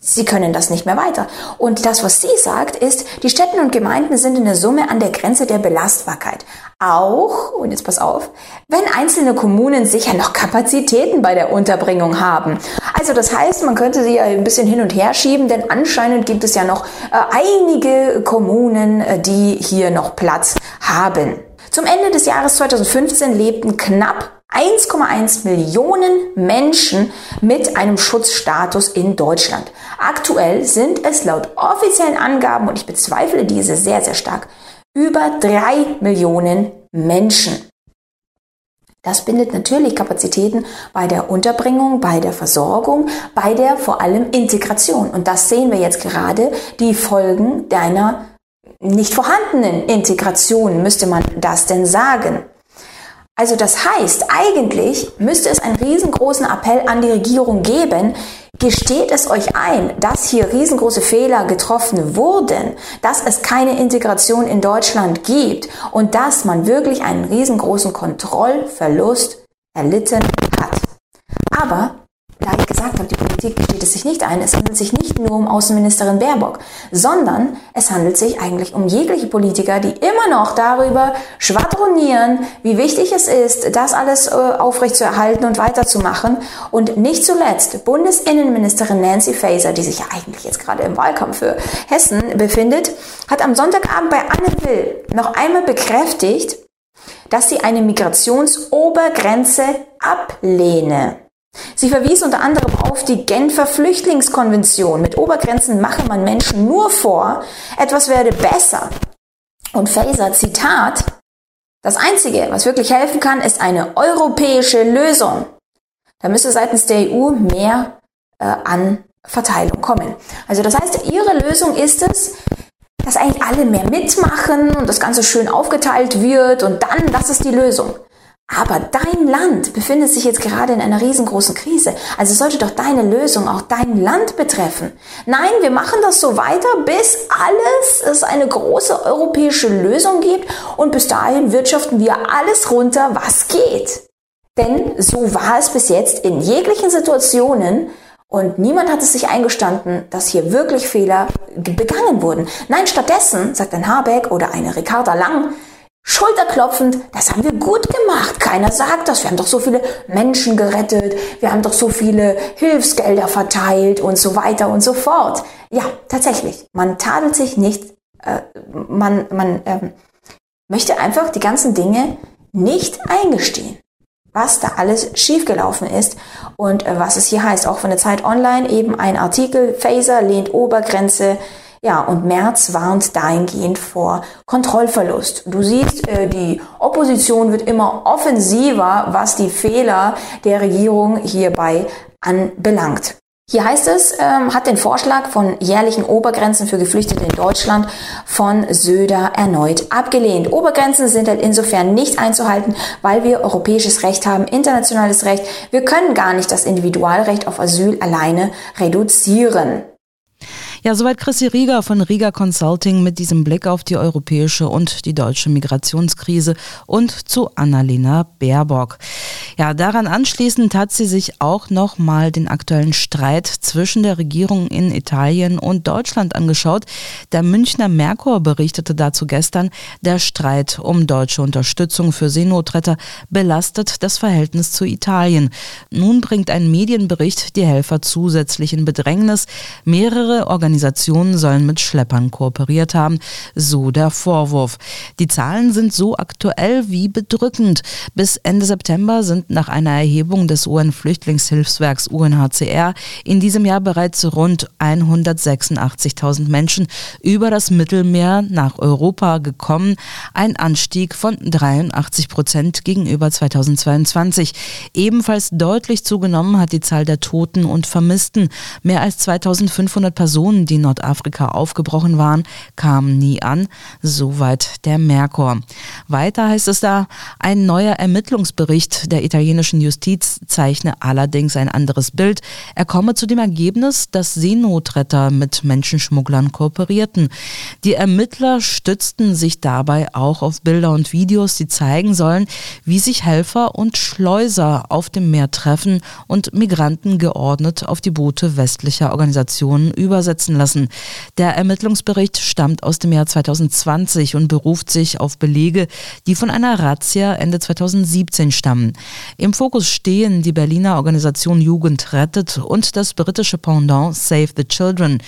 sie können das nicht mehr weiter. Und das, was sie sagt, ist, die Städte und Gemeinden sind in der Summe an der Grenze der Belastbarkeit. Auch, und jetzt pass auf, wenn einzelne Kommunen sicher noch Kapazitäten bei der Unterbringung haben. Also das heißt, man könnte sie ja ein bisschen hin und her schieben, denn anscheinend gibt es ja noch äh, einige Kommunen, äh, die hier noch Platz haben. Zum Ende des Jahres 2015 lebten knapp 1,1 Millionen Menschen mit einem Schutzstatus in Deutschland. Aktuell sind es laut offiziellen Angaben, und ich bezweifle diese sehr, sehr stark, Über drei Millionen Menschen. Das bindet natürlich Kapazitäten bei der Unterbringung, bei der Versorgung, bei der vor allem Integration. Und das sehen wir jetzt gerade, die Folgen deiner nicht vorhandenen Integration, müsste man das denn sagen. Also das heißt, eigentlich müsste es einen riesengroßen Appell an die Regierung geben, Gesteht es euch ein, dass hier riesengroße Fehler getroffen wurden, dass es keine Integration in Deutschland gibt und dass man wirklich einen riesengroßen Kontrollverlust erlitten hat. Aber da ich gesagt habe, die Politik gesteht es sich nicht ein, es handelt sich nicht nur um Außenministerin Baerbock, sondern es handelt sich eigentlich um jegliche Politiker, die immer noch darüber schwadronieren, wie wichtig es ist, das alles äh, aufrechtzuerhalten und weiterzumachen. Und nicht zuletzt Bundesinnenministerin Nancy Faeser, die sich ja eigentlich jetzt gerade im Wahlkampf für Hessen befindet, hat am Sonntagabend bei Anne Will noch einmal bekräftigt, dass sie eine Migrationsobergrenze ablehne. Sie verwies unter anderem auf die Genfer Flüchtlingskonvention. Mit Obergrenzen mache man Menschen nur vor, etwas werde besser. Und Faser, Zitat, das Einzige, was wirklich helfen kann, ist eine europäische Lösung. Da müsse seitens der EU mehr äh, an Verteilung kommen. Also das heißt, ihre Lösung ist es, dass eigentlich alle mehr mitmachen und das Ganze schön aufgeteilt wird und dann, das ist die Lösung. Aber dein Land befindet sich jetzt gerade in einer riesengroßen Krise. Also sollte doch deine Lösung auch dein Land betreffen. Nein, wir machen das so weiter, bis alles es eine große europäische Lösung gibt und bis dahin wirtschaften wir alles runter, was geht. Denn so war es bis jetzt in jeglichen Situationen und niemand hat es sich eingestanden, dass hier wirklich Fehler begangen wurden. Nein, stattdessen sagt ein Habeck oder eine Ricarda Lang, Schulterklopfend, das haben wir gut gemacht. Keiner sagt das. Wir haben doch so viele Menschen gerettet. Wir haben doch so viele Hilfsgelder verteilt und so weiter und so fort. Ja, tatsächlich. Man tadelt sich nicht. Äh, man man ähm, möchte einfach die ganzen Dinge nicht eingestehen was da alles schiefgelaufen ist und äh, was es hier heißt. Auch von der Zeit Online eben ein Artikel, Phaser lehnt Obergrenze ja, und Merz warnt dahingehend vor Kontrollverlust. Du siehst, äh, die Opposition wird immer offensiver, was die Fehler der Regierung hierbei anbelangt. Hier heißt es, ähm, hat den Vorschlag von jährlichen Obergrenzen für Geflüchtete in Deutschland von Söder erneut abgelehnt. Obergrenzen sind halt insofern nicht einzuhalten, weil wir europäisches Recht haben, internationales Recht. Wir können gar nicht das Individualrecht auf Asyl alleine reduzieren. Ja, soweit Chrissy Rieger von Rieger Consulting mit diesem Blick auf die europäische und die deutsche Migrationskrise und zu Annalena Baerbock. Ja, daran anschließend hat sie sich auch nochmal den aktuellen Streit zwischen der Regierung in Italien und Deutschland angeschaut. Der Münchner Merkur berichtete dazu gestern, der Streit um deutsche Unterstützung für Seenotretter belastet das Verhältnis zu Italien. Nun bringt ein Medienbericht die Helfer zusätzlich in Bedrängnis. Mehrere Organisationen Organisationen sollen mit Schleppern kooperiert haben, so der Vorwurf. Die Zahlen sind so aktuell wie bedrückend. Bis Ende September sind nach einer Erhebung des UN-Flüchtlingshilfswerks UNHCR in diesem Jahr bereits rund 186.000 Menschen über das Mittelmeer nach Europa gekommen, ein Anstieg von 83 Prozent gegenüber 2022. Ebenfalls deutlich zugenommen hat die Zahl der Toten und Vermissten. Mehr als 2500 Personen, die Nordafrika aufgebrochen waren, kamen nie an. Soweit der Merkur. Weiter heißt es da, ein neuer Ermittlungsbericht der italienischen Justiz zeichne allerdings ein anderes Bild. Er komme zu dem Ergebnis, dass Seenotretter mit Menschenschmugglern kooperierten. Die Ermittler stützten sich dabei auch auf Bilder und Videos, die zeigen sollen, wie sich Helfer und Schleuser auf dem Meer treffen und Migranten geordnet auf die Boote westlicher Organisationen übersetzen lassen. Der Ermittlungsbericht stammt aus dem Jahr 2020 und beruft sich auf Belege, die von einer Razzia Ende 2017 stammen. Im Fokus stehen die Berliner Organisation Jugend rettet und das britische Pendant Save the Children.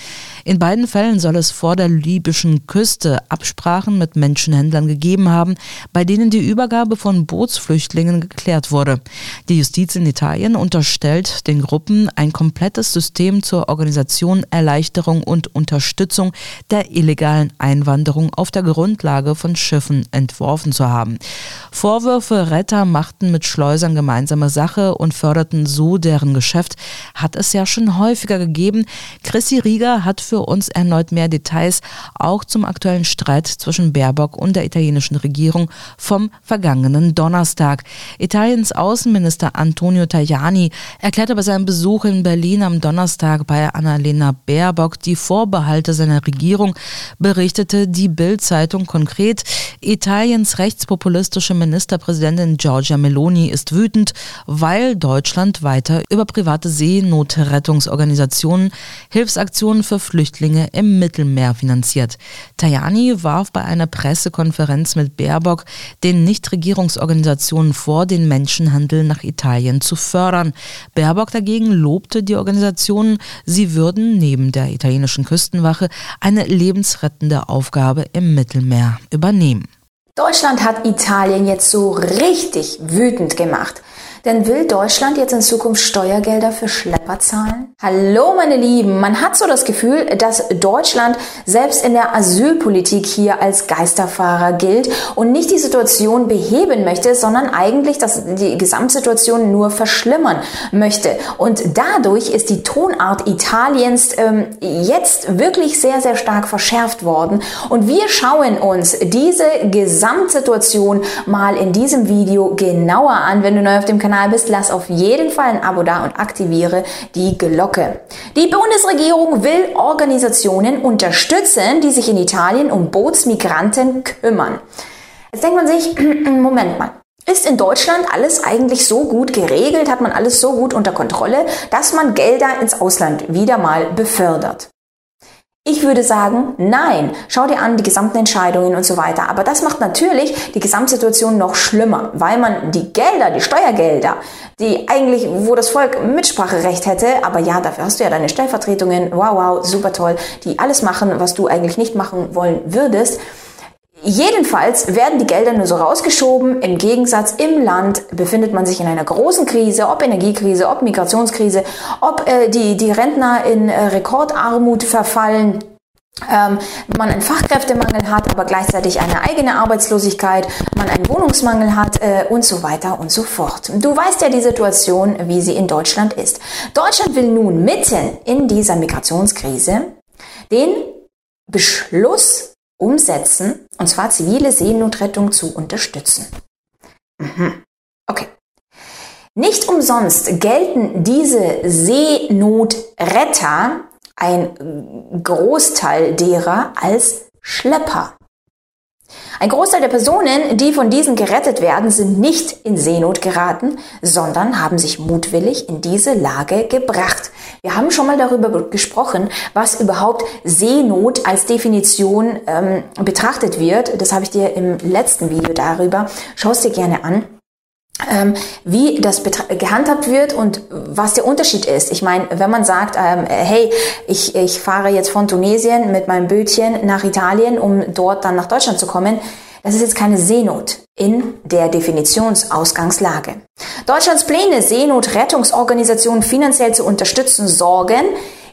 In beiden Fällen soll es vor der libyschen Küste Absprachen mit Menschenhändlern gegeben haben, bei denen die Übergabe von Bootsflüchtlingen geklärt wurde. Die Justiz in Italien unterstellt den Gruppen ein komplettes System zur Organisation Erleichterung Förderung und Unterstützung der illegalen Einwanderung auf der Grundlage von Schiffen entworfen zu haben. Vorwürfe, Retter machten mit Schleusern gemeinsame Sache und förderten so deren Geschäft, hat es ja schon häufiger gegeben. Chrissy Rieger hat für uns erneut mehr Details auch zum aktuellen Streit zwischen Baerbock und der italienischen Regierung vom vergangenen Donnerstag. Italiens Außenminister Antonio Tajani erklärte bei seinem Besuch in Berlin am Donnerstag bei Annalena Baerbock die Vorbehalte seiner Regierung, berichtete die Bild-Zeitung konkret. Italiens rechtspopulistische Ministerpräsidentin Giorgia Meloni ist wütend, weil Deutschland weiter über private Seenotrettungsorganisationen Hilfsaktionen für Flüchtlinge im Mittelmeer finanziert. Tajani warf bei einer Pressekonferenz mit Baerbock den Nichtregierungsorganisationen vor, den Menschenhandel nach Italien zu fördern. Baerbock dagegen lobte die Organisationen, sie würden neben der italienischen Küstenwache eine lebensrettende Aufgabe im Mittelmeer übernehmen. Deutschland hat Italien jetzt so richtig wütend gemacht. Denn will Deutschland jetzt in Zukunft Steuergelder für Schlepper zahlen? Hallo meine Lieben, man hat so das Gefühl, dass Deutschland selbst in der Asylpolitik hier als Geisterfahrer gilt und nicht die Situation beheben möchte, sondern eigentlich das, die Gesamtsituation nur verschlimmern möchte. Und dadurch ist die Tonart Italiens ähm, jetzt wirklich sehr, sehr stark verschärft worden. Und wir schauen uns diese Gesamtsituation mal in diesem Video genauer an. Wenn du neu auf dem Kanal Kanal bist, lass auf jeden Fall ein Abo da und aktiviere die Glocke. Die Bundesregierung will Organisationen unterstützen, die sich in Italien um Bootsmigranten kümmern. Jetzt denkt man sich, Moment mal. Ist in Deutschland alles eigentlich so gut geregelt? Hat man alles so gut unter Kontrolle, dass man Gelder ins Ausland wieder mal befördert? Ich würde sagen, nein. Schau dir an die gesamten Entscheidungen und so weiter. Aber das macht natürlich die Gesamtsituation noch schlimmer, weil man die Gelder, die Steuergelder, die eigentlich, wo das Volk Mitspracherecht hätte, aber ja, dafür hast du ja deine Stellvertretungen, wow, wow, super toll, die alles machen, was du eigentlich nicht machen wollen würdest. Jedenfalls werden die Gelder nur so rausgeschoben. Im Gegensatz im Land befindet man sich in einer großen Krise, ob Energiekrise, ob Migrationskrise, ob äh, die, die Rentner in äh, Rekordarmut verfallen. Ähm, man einen Fachkräftemangel hat, aber gleichzeitig eine eigene Arbeitslosigkeit, man einen Wohnungsmangel hat äh, und so weiter und so fort. Du weißt ja die Situation, wie sie in Deutschland ist. Deutschland will nun mitten in dieser Migrationskrise den Beschluss umsetzen, und zwar zivile Seenotrettung zu unterstützen. Mhm. Okay. Nicht umsonst gelten diese Seenotretter, ein Großteil derer, als Schlepper. Ein Großteil der Personen, die von diesen gerettet werden, sind nicht in Seenot geraten, sondern haben sich mutwillig in diese Lage gebracht. Wir haben schon mal darüber gesprochen, was überhaupt Seenot als Definition ähm, betrachtet wird. Das habe ich dir im letzten Video darüber. Schau es dir gerne an wie das gehandhabt wird und was der Unterschied ist. Ich meine, wenn man sagt, ähm, hey, ich, ich fahre jetzt von Tunesien mit meinem Bötchen nach Italien, um dort dann nach Deutschland zu kommen, das ist jetzt keine Seenot in der Definitionsausgangslage. Deutschlands Pläne, Seenotrettungsorganisationen finanziell zu unterstützen, sorgen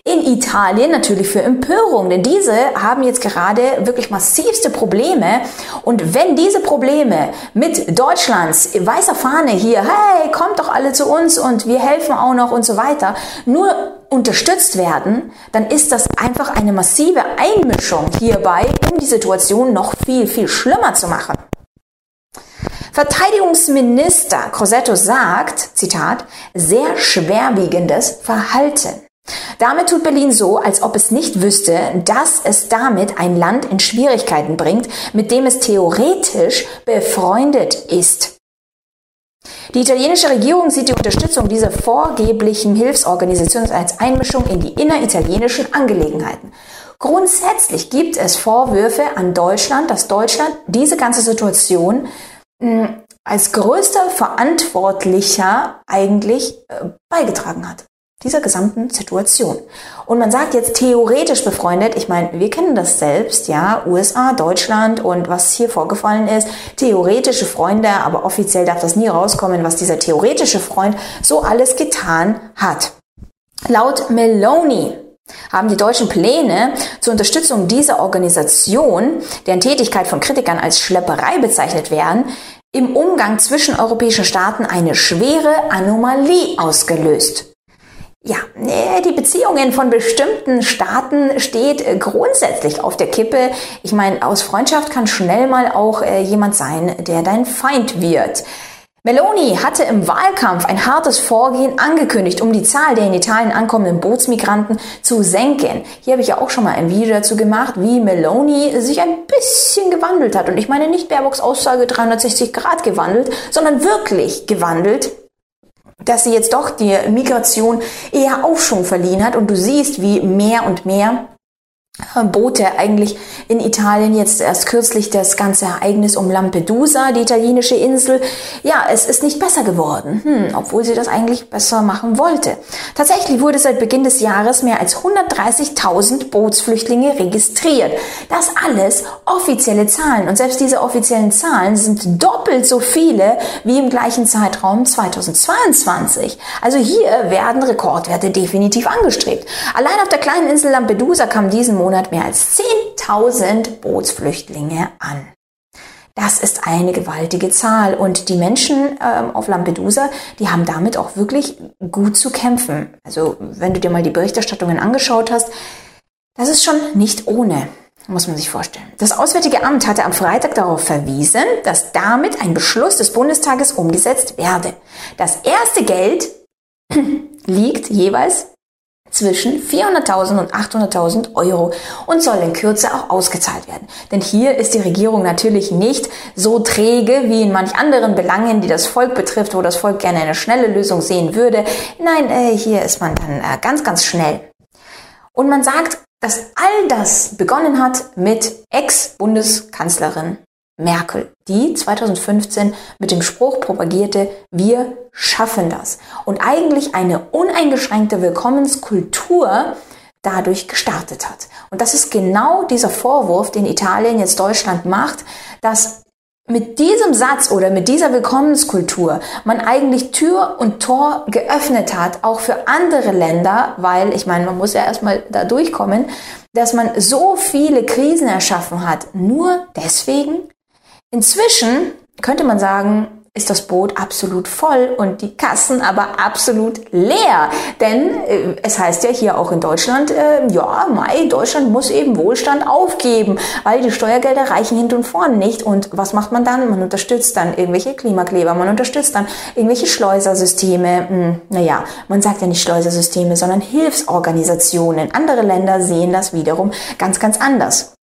in Italien natürlich für Empörung, denn diese haben jetzt gerade wirklich massivste Probleme. Und wenn diese Probleme mit Deutschlands weißer Fahne hier, hey, kommt doch alle zu uns und wir helfen auch noch und so weiter, nur unterstützt werden, dann ist das einfach eine massive Einmischung hierbei, um die Situation noch viel, viel schlimmer zu machen. Verteidigungsminister Crosetto sagt, Zitat, sehr schwerwiegendes Verhalten. Damit tut Berlin so, als ob es nicht wüsste, dass es damit ein Land in Schwierigkeiten bringt, mit dem es theoretisch befreundet ist. Die italienische Regierung sieht die Unterstützung dieser vorgeblichen Hilfsorganisation als Einmischung in die inneritalienischen Angelegenheiten. Grundsätzlich gibt es Vorwürfe an Deutschland, dass Deutschland diese ganze Situation hm, als größter Verantwortlicher eigentlich äh, beigetragen hat dieser gesamten Situation. Und man sagt jetzt theoretisch befreundet, ich meine, wir kennen das selbst, ja, USA, Deutschland und was hier vorgefallen ist, theoretische Freunde, aber offiziell darf das nie rauskommen, was dieser theoretische Freund so alles getan hat. Laut Meloni haben die Deutschen Pläne zur Unterstützung dieser Organisation, deren Tätigkeit von Kritikern als Schlepperei bezeichnet werden, im Umgang zwischen europäischen Staaten eine schwere Anomalie ausgelöst. Ja, die Beziehungen von bestimmten Staaten steht äh, grundsätzlich auf der Kippe. Ich meine, aus Freundschaft kann schnell mal auch äh, jemand sein, der dein Feind wird. Meloni hatte im Wahlkampf ein hartes Vorgehen angekündigt, um die Zahl der in Italien ankommenden Bootsmigranten zu senken. Hier habe ich ja auch schon mal ein Video dazu gemacht, wie Meloni sich ein bisschen gewandelt hat. Und ich meine nicht Baerbocks Aussage 360 Grad gewandelt, sondern wirklich gewandelt dass sie jetzt doch die Migration eher Aufschwung verliehen hat. Und du siehst, wie mehr und mehr Boote eigentlich in Italien jetzt erst kürzlich das ganze Ereignis um Lampedusa, die italienische Insel. Ja, es ist nicht besser geworden, hm, obwohl sie das eigentlich besser machen wollte. Tatsächlich wurde seit Beginn des Jahres mehr als 130.000 Bootsflüchtlinge registriert. Das alles offizielle Zahlen und selbst diese offiziellen Zahlen sind doppelt so viele wie im gleichen Zeitraum 2022. Also hier werden Rekordwerte definitiv angestrebt. Allein auf der kleinen Insel Lampedusa kam diesen Monat mehr als 10.000 Bootsflüchtlinge an. Das ist eine gewaltige Zahl und die Menschen ähm, auf Lampedusa, die haben damit auch wirklich gut zu kämpfen. Also wenn du dir mal die Berichterstattungen angeschaut hast, das ist schon nicht ohne, muss man sich vorstellen. Das Auswärtige Amt hatte am Freitag darauf verwiesen, dass damit ein Beschluss des Bundestages umgesetzt werde. Das erste Geld liegt jeweils zwischen 400.000 und 800.000 Euro und soll in Kürze auch ausgezahlt werden. Denn hier ist die Regierung natürlich nicht so träge wie in manch anderen Belangen, die das Volk betrifft, wo das Volk gerne eine schnelle Lösung sehen würde. Nein, äh, hier ist man dann äh, ganz, ganz schnell. Und man sagt, dass all das begonnen hat mit Ex-Bundeskanzlerin Merkel, die 2015 mit dem Spruch propagierte, wir schaffen das. Und eigentlich eine uneingeschränkte Willkommenskultur dadurch gestartet hat. Und das ist genau dieser Vorwurf, den Italien jetzt Deutschland macht, dass mit diesem Satz oder mit dieser Willkommenskultur man eigentlich Tür und Tor geöffnet hat, auch für andere Länder, weil ich meine, man muss ja erstmal da durchkommen, dass man so viele Krisen erschaffen hat, nur deswegen, Inzwischen könnte man sagen, ist das Boot absolut voll und die Kassen aber absolut leer. Denn äh, es heißt ja hier auch in Deutschland, äh, ja, Mai, Deutschland muss eben Wohlstand aufgeben, weil die Steuergelder reichen hinten und vorne nicht. Und was macht man dann? Man unterstützt dann irgendwelche Klimakleber, man unterstützt dann irgendwelche Schleusersysteme. Hm, naja, man sagt ja nicht Schleusersysteme, sondern Hilfsorganisationen. Andere Länder sehen das wiederum ganz, ganz anders.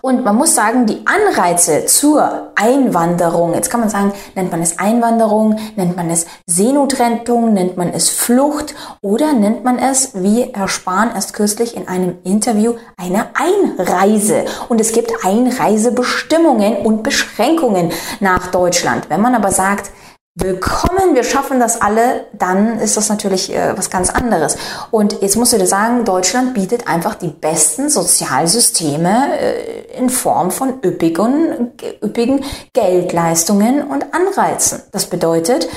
Und man muss sagen, die Anreize zur Einwanderung, jetzt kann man sagen, nennt man es Einwanderung, nennt man es Seenotrettung, nennt man es Flucht oder nennt man es, wie Herr Spahn erst kürzlich in einem Interview, eine Einreise. Und es gibt Einreisebestimmungen und Beschränkungen nach Deutschland. Wenn man aber sagt, Willkommen, wir schaffen das alle, dann ist das natürlich äh, was ganz anderes. Und jetzt musst du dir sagen, Deutschland bietet einfach die besten Sozialsysteme äh, in Form von üppigen, üppigen Geldleistungen und Anreizen. Das bedeutet,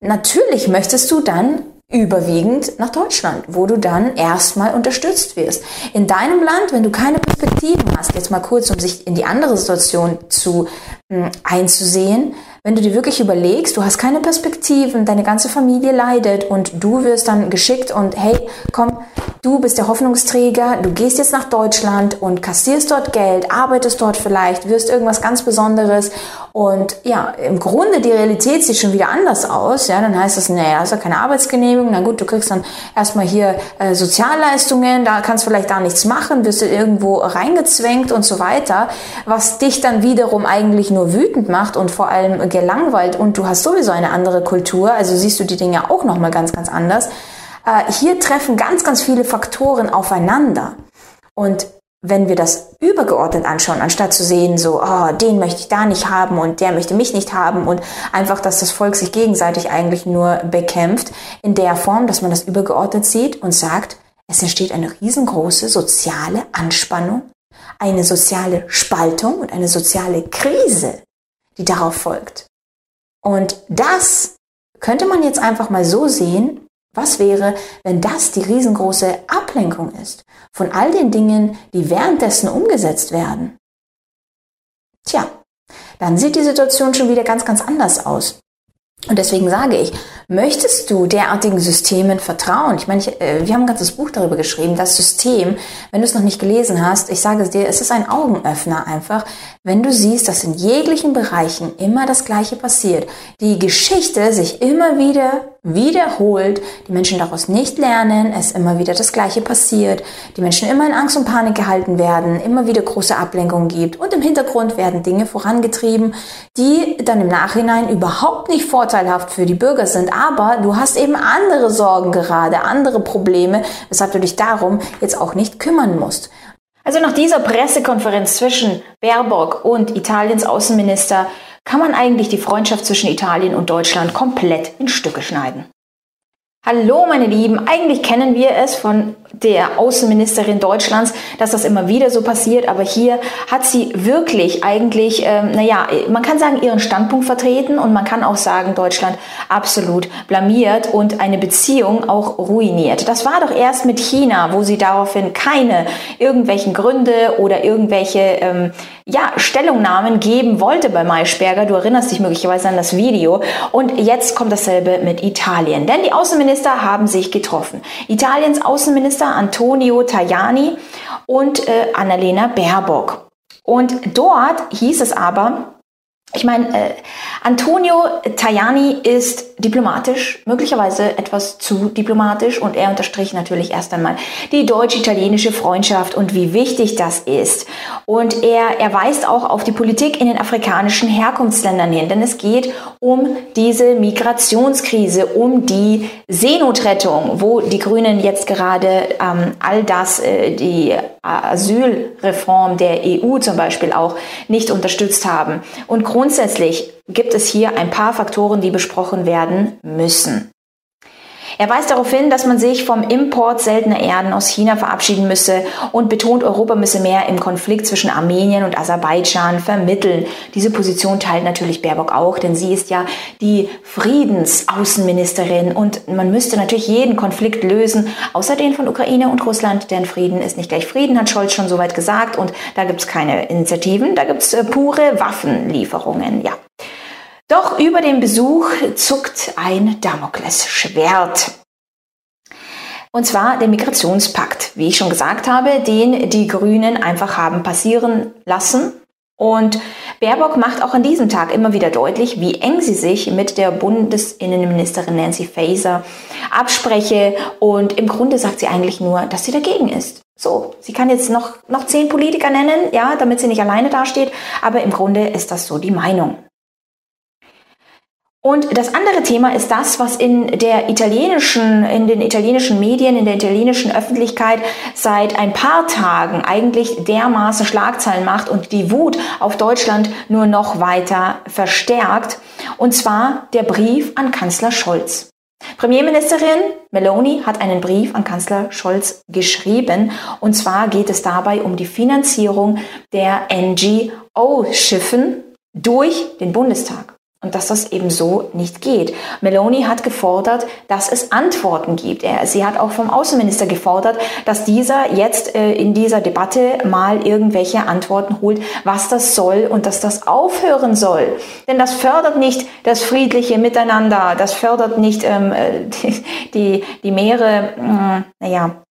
natürlich möchtest du dann überwiegend nach Deutschland, wo du dann erstmal unterstützt wirst. In deinem Land, wenn du keine Perspektiven hast, jetzt mal kurz, um sich in die andere Situation zu mh, hm, einzusehen, wenn du dir wirklich überlegst, du hast keine Perspektiven, deine ganze Familie leidet und du wirst dann geschickt und hey, komm, du bist der Hoffnungsträger, du gehst jetzt nach Deutschland und kassierst dort Geld, arbeitest dort vielleicht, wirst irgendwas ganz Besonderes und ja, im Grunde die Realität sieht schon wieder anders aus, ja, dann heißt es, naja, hast ja keine Arbeitsgenehmigung, na gut, du kriegst dann erstmal hier äh, Sozialleistungen, da kannst du vielleicht da nichts machen, wirst du irgendwo reingezwängt und so weiter, was dich dann wiederum eigentlich nur wütend macht und vor allem gelangweilt. Und du hast sowieso eine andere Kultur, also siehst du die Dinge auch nochmal ganz, ganz anders. Äh, hier treffen ganz, ganz viele Faktoren aufeinander. Und wenn wir das übergeordnet anschauen, anstatt zu sehen, so, oh, den möchte ich da nicht haben und der möchte mich nicht haben und einfach, dass das Volk sich gegenseitig eigentlich nur bekämpft, in der Form, dass man das übergeordnet sieht und sagt, es entsteht eine riesengroße soziale Anspannung, eine soziale Spaltung und eine soziale Krise, die darauf folgt. Und das könnte man jetzt einfach mal so sehen, Was wäre, wenn das die riesengroße Ablenkung ist von all den Dingen, die währenddessen umgesetzt werden? Tja, dann sieht die Situation schon wieder ganz, ganz anders aus. Und deswegen sage ich, möchtest du derartigen Systemen vertrauen? Ich meine, ich, äh, wir haben ein ganzes Buch darüber geschrieben, das System, wenn du es noch nicht gelesen hast, ich sage es dir, es ist ein Augenöffner einfach, wenn du siehst, dass in jeglichen Bereichen immer das Gleiche passiert, die Geschichte sich immer wieder wiederholt, die Menschen daraus nicht lernen, es immer wieder das Gleiche passiert, die Menschen immer in Angst und Panik gehalten werden, immer wieder große Ablenkungen gibt und im Hintergrund werden Dinge vorangetrieben, die dann im Nachhinein überhaupt nicht vorteilhaft für die Bürger sind, aber du hast eben andere Sorgen gerade, andere Probleme, weshalb du dich darum jetzt auch nicht kümmern musst. Also nach dieser Pressekonferenz zwischen Baerbock und Italiens Außenminister kann man eigentlich die Freundschaft zwischen Italien und Deutschland komplett in Stücke schneiden. Hallo meine Lieben, eigentlich kennen wir es von der Außenministerin Deutschlands, dass das immer wieder so passiert, aber hier hat sie wirklich eigentlich, ähm, naja, man kann sagen, ihren Standpunkt vertreten und man kann auch sagen, Deutschland absolut blamiert und eine Beziehung auch ruiniert. Das war doch erst mit China, wo sie daraufhin keine irgendwelchen Gründe oder irgendwelche ähm, ja, Stellungnahmen geben wollte bei Maischberger. Du erinnerst dich möglicherweise an das Video. Und jetzt kommt dasselbe mit Italien. Denn die Außenminister haben sich getroffen. Italiens Außenminister Antonio Tajani und äh, Annalena Baerbock. Und dort hieß es aber, ich meine, äh, Antonio Tajani ist diplomatisch, möglicherweise etwas zu diplomatisch und er unterstrich natürlich erst einmal die deutsch-italienische Freundschaft und wie wichtig das ist. Und er, er weist auch auf die Politik in den afrikanischen Herkunftsländern hin, denn es geht um diese Migrationskrise, um die Seenotrettung, wo die Grünen jetzt gerade ähm, all das, äh, die Asylreform der EU zum Beispiel auch nicht unterstützt haben. Und grundsätzlich gibt es hier ein paar Faktoren, die besprochen werden müssen. Er weist darauf hin, dass man sich vom Import seltener Erden aus China verabschieden müsse und betont, Europa müsse mehr im Konflikt zwischen Armenien und Aserbaidschan vermitteln. Diese Position teilt natürlich Baerbock auch, denn sie ist ja die Friedensaußenministerin und man müsste natürlich jeden Konflikt lösen, außer den von Ukraine und Russland, denn Frieden ist nicht gleich Frieden, hat Scholz schon soweit gesagt und da gibt es keine Initiativen, da gibt es äh, pure Waffenlieferungen, ja. Doch über dem Besuch zuckt ein Damoklesschwert. Und zwar der Migrationspakt, wie ich schon gesagt habe, den die Grünen einfach haben passieren lassen. Und Baerbock macht auch an diesem Tag immer wieder deutlich, wie eng sie sich mit der Bundesinnenministerin Nancy Faeser abspreche. Und im Grunde sagt sie eigentlich nur, dass sie dagegen ist. So, sie kann jetzt noch, noch zehn Politiker nennen, ja, damit sie nicht alleine dasteht. Aber im Grunde ist das so die Meinung. Und das andere Thema ist das, was in der italienischen, in den italienischen Medien, in der italienischen Öffentlichkeit seit ein paar Tagen eigentlich dermaßen Schlagzeilen macht und die Wut auf Deutschland nur noch weiter verstärkt. Und zwar der Brief an Kanzler Scholz. Premierministerin Meloni hat einen Brief an Kanzler Scholz geschrieben. Und zwar geht es dabei um die Finanzierung der NGO-Schiffen durch den Bundestag und dass das eben so nicht geht. Meloni hat gefordert, dass es Antworten gibt. Sie hat auch vom Außenminister gefordert, dass dieser jetzt äh, in dieser Debatte mal irgendwelche Antworten holt, was das soll und dass das aufhören soll. Denn das fördert nicht das friedliche Miteinander, das fördert nicht ähm, die, die, die Meere, äh, naja,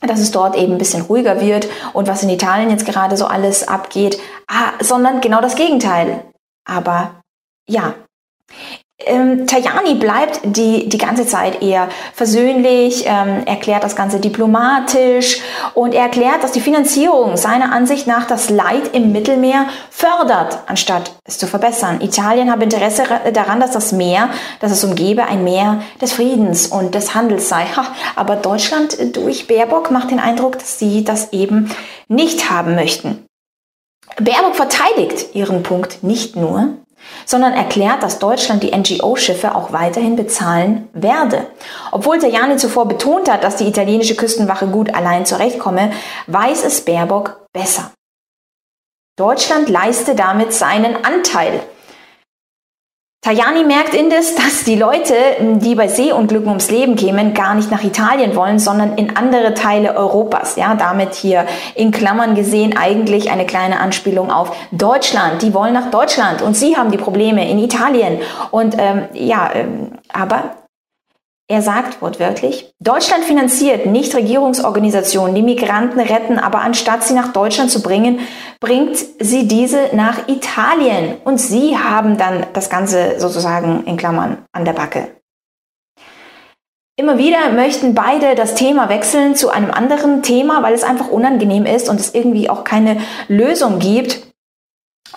dass es dort eben ein bisschen ruhiger wird und was in Italien jetzt gerade so alles abgeht, ah, sondern genau das Gegenteil. Aber ja, ähm, Tajani bleibt die, die ganze Zeit eher versöhnlich, ähm, erklärt das Ganze diplomatisch und er erklärt, dass die Finanzierung seiner Ansicht nach das Leid im Mittelmeer fördert, anstatt es zu verbessern. Italien habe Interesse daran, dass das Meer, das es umgebe, ein Meer des Friedens und des Handels sei. Ha, aber Deutschland durch Baerbock macht den Eindruck, dass sie das eben nicht haben möchten. Baerbock verteidigt ihren Punkt nicht nur, sondern erklärt, dass Deutschland die NGO-Schiffe auch weiterhin bezahlen werde. Obwohl Tajani zuvor betont hat, dass die italienische Küstenwache gut allein zurechtkomme, weiß es Baerbock besser. Deutschland leiste damit seinen Anteil. Tajani merkt indes, dass die Leute, die bei Seeunglücken ums Leben kämen, gar nicht nach Italien wollen, sondern in andere Teile Europas. Ja, damit hier in Klammern gesehen eigentlich eine kleine Anspielung auf Deutschland. Die wollen nach Deutschland und sie haben die Probleme in Italien. Und ähm, ja, ähm, aber er sagt wortwörtlich, Deutschland finanziert Nichtregierungsorganisationen, die Migranten retten, aber anstatt sie nach Deutschland zu bringen, bringt sie diese nach Italien. Und sie haben dann das Ganze sozusagen in Klammern an der Backe. Immer wieder möchten beide das Thema wechseln zu einem anderen Thema, weil es einfach unangenehm ist und es irgendwie auch keine Lösung gibt.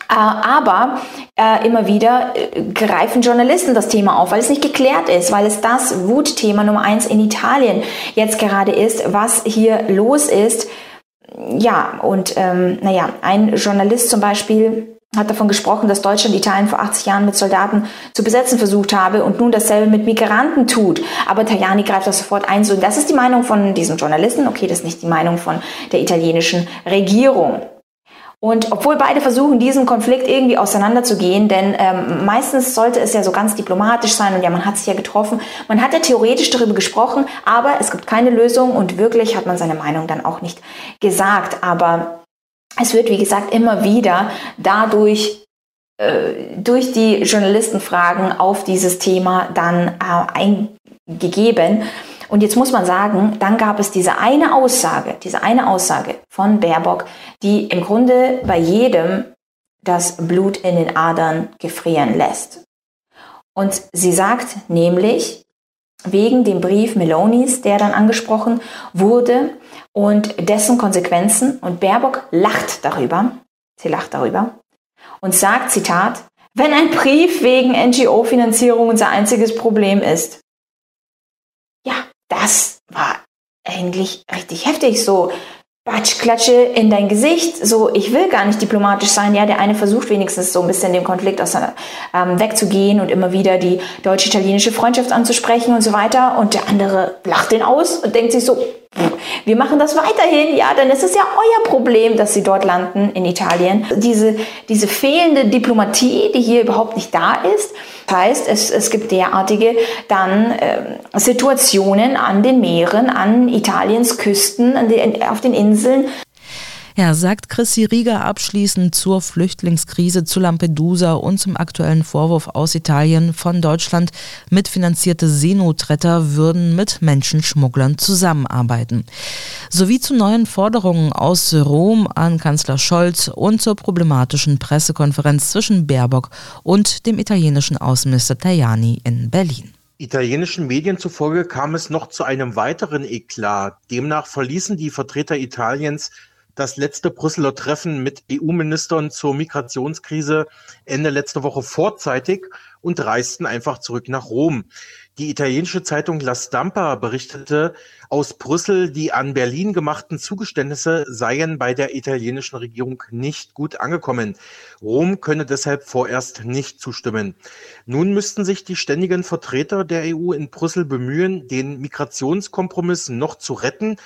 Äh, aber äh, immer wieder äh, greifen Journalisten das Thema auf, weil es nicht geklärt ist, weil es das Wutthema Nummer eins in Italien jetzt gerade ist, was hier los ist. Ja, und ähm, naja, ein Journalist zum Beispiel hat davon gesprochen, dass Deutschland Italien vor 80 Jahren mit Soldaten zu besetzen versucht habe und nun dasselbe mit Migranten tut. Aber Tajani greift das sofort ein. So, das ist die Meinung von diesem Journalisten. Okay, das ist nicht die Meinung von der italienischen Regierung. Und obwohl beide versuchen, diesen Konflikt irgendwie auseinanderzugehen, denn ähm, meistens sollte es ja so ganz diplomatisch sein und ja, man hat sich ja getroffen, man hat ja theoretisch darüber gesprochen, aber es gibt keine Lösung und wirklich hat man seine Meinung dann auch nicht gesagt. Aber es wird, wie gesagt, immer wieder dadurch äh, durch die Journalistenfragen auf dieses Thema dann äh, eingegeben. Und jetzt muss man sagen, dann gab es diese eine Aussage, diese eine Aussage von Baerbock, die im Grunde bei jedem das Blut in den Adern gefrieren lässt. Und sie sagt nämlich, wegen dem Brief Melonis, der dann angesprochen wurde und dessen Konsequenzen, und Baerbock lacht darüber, sie lacht darüber und sagt, Zitat, wenn ein Brief wegen NGO-Finanzierung unser einziges Problem ist, das war eigentlich richtig heftig. So, Batschklatsche in dein Gesicht. So, ich will gar nicht diplomatisch sein. Ja, der eine versucht wenigstens so ein bisschen dem Konflikt aus, ähm, wegzugehen und immer wieder die deutsch-italienische Freundschaft anzusprechen und so weiter. Und der andere lacht den aus und denkt sich so, wir machen das weiterhin, ja, ist es ja euer Problem, dass sie dort landen in Italien. Diese, diese fehlende Diplomatie, die hier überhaupt nicht da ist. Das heißt, es, es gibt derartige dann äh, Situationen an den Meeren, an Italiens Küsten, an den, auf den Inseln, ja, sagt Chrissy Rieger abschließend zur Flüchtlingskrise zu Lampedusa und zum aktuellen Vorwurf aus Italien von Deutschland mitfinanzierte Seenotretter würden mit Menschenschmugglern zusammenarbeiten. Sowie zu neuen Forderungen aus Rom an Kanzler Scholz und zur problematischen Pressekonferenz zwischen Baerbock und dem italienischen Außenminister Tajani in Berlin. Italienischen Medien zufolge kam es noch zu einem weiteren Eklat. Demnach verließen die Vertreter Italiens das letzte Brüsseler Treffen mit EU-Ministern zur Migrationskrise Ende letzter Woche vorzeitig und reisten einfach zurück nach Rom. Die italienische Zeitung La Stampa berichtete aus Brüssel, die an Berlin gemachten Zugeständnisse seien bei der italienischen Regierung nicht gut angekommen. Rom könne deshalb vorerst nicht zustimmen. Nun müssten sich die ständigen Vertreter der EU in Brüssel bemühen, den Migrationskompromiss noch zu retten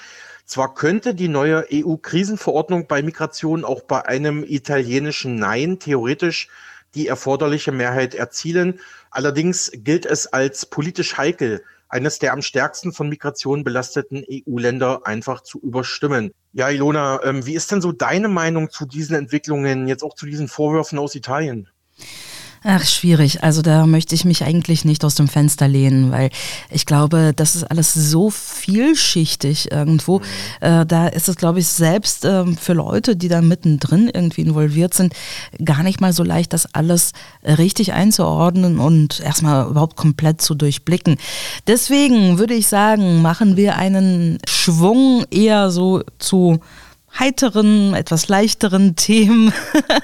zwar könnte die neue EU-Krisenverordnung bei Migration auch bei einem italienischen Nein theoretisch die erforderliche Mehrheit erzielen. Allerdings gilt es als politisch heikel, eines der am stärksten von Migration belasteten EU-Länder einfach zu überstimmen. Ja, Ilona, ähm, wie ist denn so deine Meinung zu diesen Entwicklungen, jetzt auch zu diesen Vorwürfen aus Italien? Ach, schwierig. Also da möchte ich mich eigentlich nicht aus dem Fenster lehnen, weil ich glaube, das ist alles so vielschichtig irgendwo. Mhm. Äh, da ist es, glaube ich, selbst äh, für Leute, die da mittendrin irgendwie involviert sind, gar nicht mal so leicht, das alles richtig einzuordnen und erstmal überhaupt komplett zu durchblicken. Deswegen würde ich sagen, machen wir einen Schwung eher so zu heiteren, etwas leichteren Themen.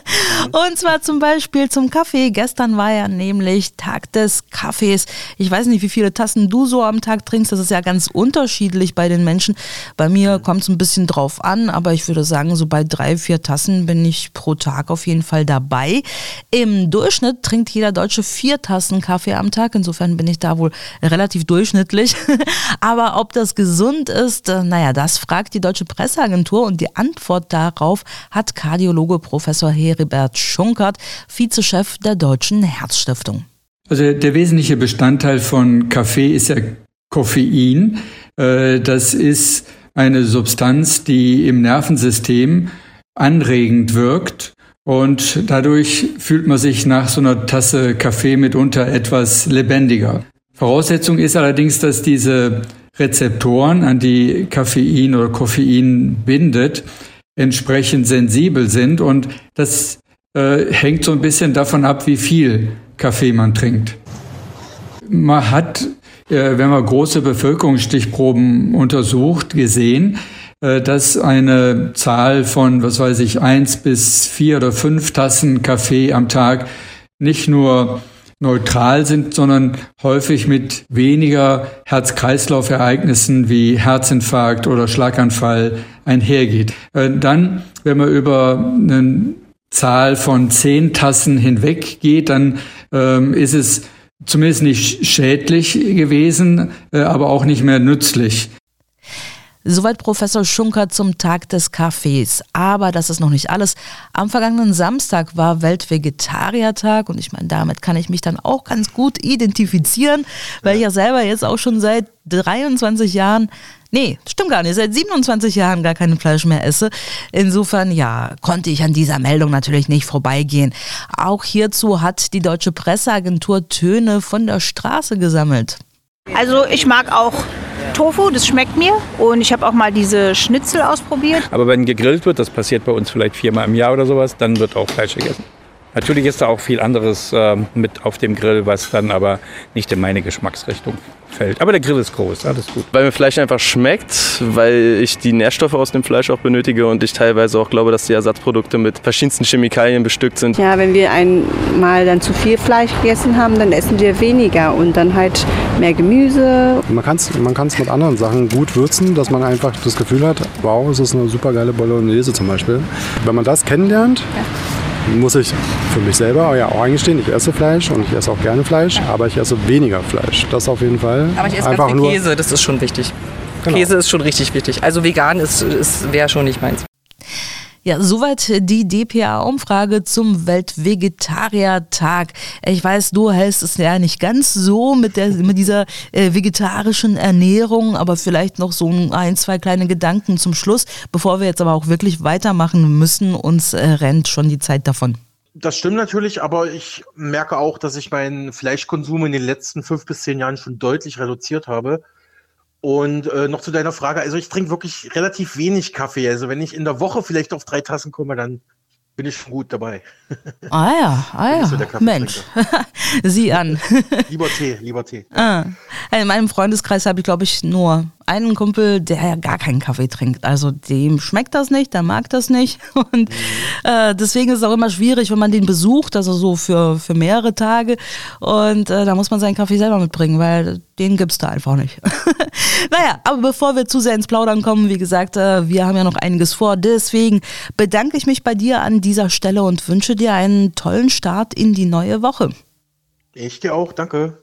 Und zwar zum Beispiel zum Kaffee. Gestern war ja nämlich Tag des Kaffees. Ich weiß nicht, wie viele Tassen du so am Tag trinkst. Das ist ja ganz unterschiedlich bei den Menschen. Bei mir kommt es ein bisschen drauf an, aber ich würde sagen, so bei drei, vier Tassen bin ich pro Tag auf jeden Fall dabei. Im Durchschnitt trinkt jeder Deutsche vier Tassen Kaffee am Tag. Insofern bin ich da wohl relativ durchschnittlich. aber ob das gesund ist, äh, naja, das fragt die Deutsche Presseagentur und die Antwort darauf hat Kardiologe Professor Heribert Schunkert, Vizechef der Deutschen Herzstiftung. Also der wesentliche Bestandteil von Kaffee ist ja Koffein. Äh, das ist eine Substanz, die im Nervensystem anregend wirkt und dadurch fühlt man sich nach so einer Tasse Kaffee mitunter etwas lebendiger. Voraussetzung ist allerdings, dass diese Rezeptoren, an die Koffein oder Koffein bindet, entsprechend sensibel sind und das äh, hängt so ein bisschen davon ab, wie viel Kaffee man trinkt. Man hat, äh, wenn man große Bevölkerungsstichproben untersucht, gesehen, äh, dass eine Zahl von, was weiß ich, eins bis vier oder fünf Tassen Kaffee am Tag nicht nur neutral sind, sondern häufig mit weniger Herz-Kreislauf-Ereignissen wie Herzinfarkt oder Schlaganfall einhergeht. Äh, dann, wenn man über eine Zahl von zehn Tassen hinweg geht, dann ähm, ist es zumindest nicht schädlich gewesen, äh, aber auch nicht mehr nützlich. Soweit Professor Schunker zum Tag des Kaffees. Aber das ist noch nicht alles. Am vergangenen Samstag war Weltvegetariertag und ich meine, damit kann ich mich dann auch ganz gut identifizieren, weil ich ja selber jetzt auch schon seit 23 Jahren Nee, stimmt gar nicht. Seit 27 Jahren gar kein Fleisch mehr esse. Insofern, ja, konnte ich an dieser Meldung natürlich nicht vorbeigehen. Auch hierzu hat die deutsche Presseagentur Töne von der Straße gesammelt. Also ich mag auch Tofu, das schmeckt mir. Und ich habe auch mal diese Schnitzel ausprobiert. Aber wenn gegrillt wird, das passiert bei uns vielleicht viermal im Jahr oder sowas, dann wird auch Fleisch gegessen. Natürlich ist da auch viel anderes äh, mit auf dem Grill, was dann aber nicht in meine Geschmacksrichtung fällt. Aber der Grill ist groß, alles gut. Weil mir Fleisch einfach schmeckt, weil ich die Nährstoffe aus dem Fleisch auch benötige und ich teilweise auch glaube, dass die Ersatzprodukte mit verschiedensten Chemikalien bestückt sind. Ja, wenn wir einmal dann zu viel Fleisch gegessen haben, dann essen wir weniger und dann halt mehr Gemüse. Man kann es man kann's mit anderen Sachen gut würzen, dass man einfach das Gefühl hat, wow, es ist eine super geile Bolognese zum Beispiel. Wenn man das kennenlernt, ja muss ich für mich selber ja auch eingestehen, ich esse Fleisch und ich esse auch gerne Fleisch, ja. aber ich esse weniger Fleisch. Das auf jeden Fall. Aber ich esse Einfach ganz viel Käse, das ist schon wichtig. Genau. Käse ist schon richtig wichtig. Also vegan ist, ist wäre schon nicht meins. Ja, soweit die DPA-Umfrage zum Weltvegetariertag. Ich weiß, du hältst es ja nicht ganz so mit, der, mit dieser äh, vegetarischen Ernährung, aber vielleicht noch so ein, zwei kleine Gedanken zum Schluss, bevor wir jetzt aber auch wirklich weitermachen müssen. Uns äh, rennt schon die Zeit davon. Das stimmt natürlich, aber ich merke auch, dass ich meinen Fleischkonsum in den letzten fünf bis zehn Jahren schon deutlich reduziert habe. Und äh, noch zu deiner Frage, also ich trinke wirklich relativ wenig Kaffee. Also wenn ich in der Woche vielleicht auf drei Tassen komme, dann bin ich schon gut dabei. Ah ja, ah ja. So Mensch, sieh an. lieber Tee, lieber Tee. Ah. In meinem Freundeskreis habe ich, glaube ich, nur einen Kumpel, der ja gar keinen Kaffee trinkt. Also dem schmeckt das nicht, der mag das nicht. Und äh, deswegen ist es auch immer schwierig, wenn man den besucht, also so für, für mehrere Tage. Und äh, da muss man seinen Kaffee selber mitbringen, weil den gibt es da einfach nicht. naja, aber bevor wir zu sehr ins Plaudern kommen, wie gesagt, äh, wir haben ja noch einiges vor. Deswegen bedanke ich mich bei dir an dieser Stelle und wünsche dir einen tollen Start in die neue Woche. Ich dir auch, danke.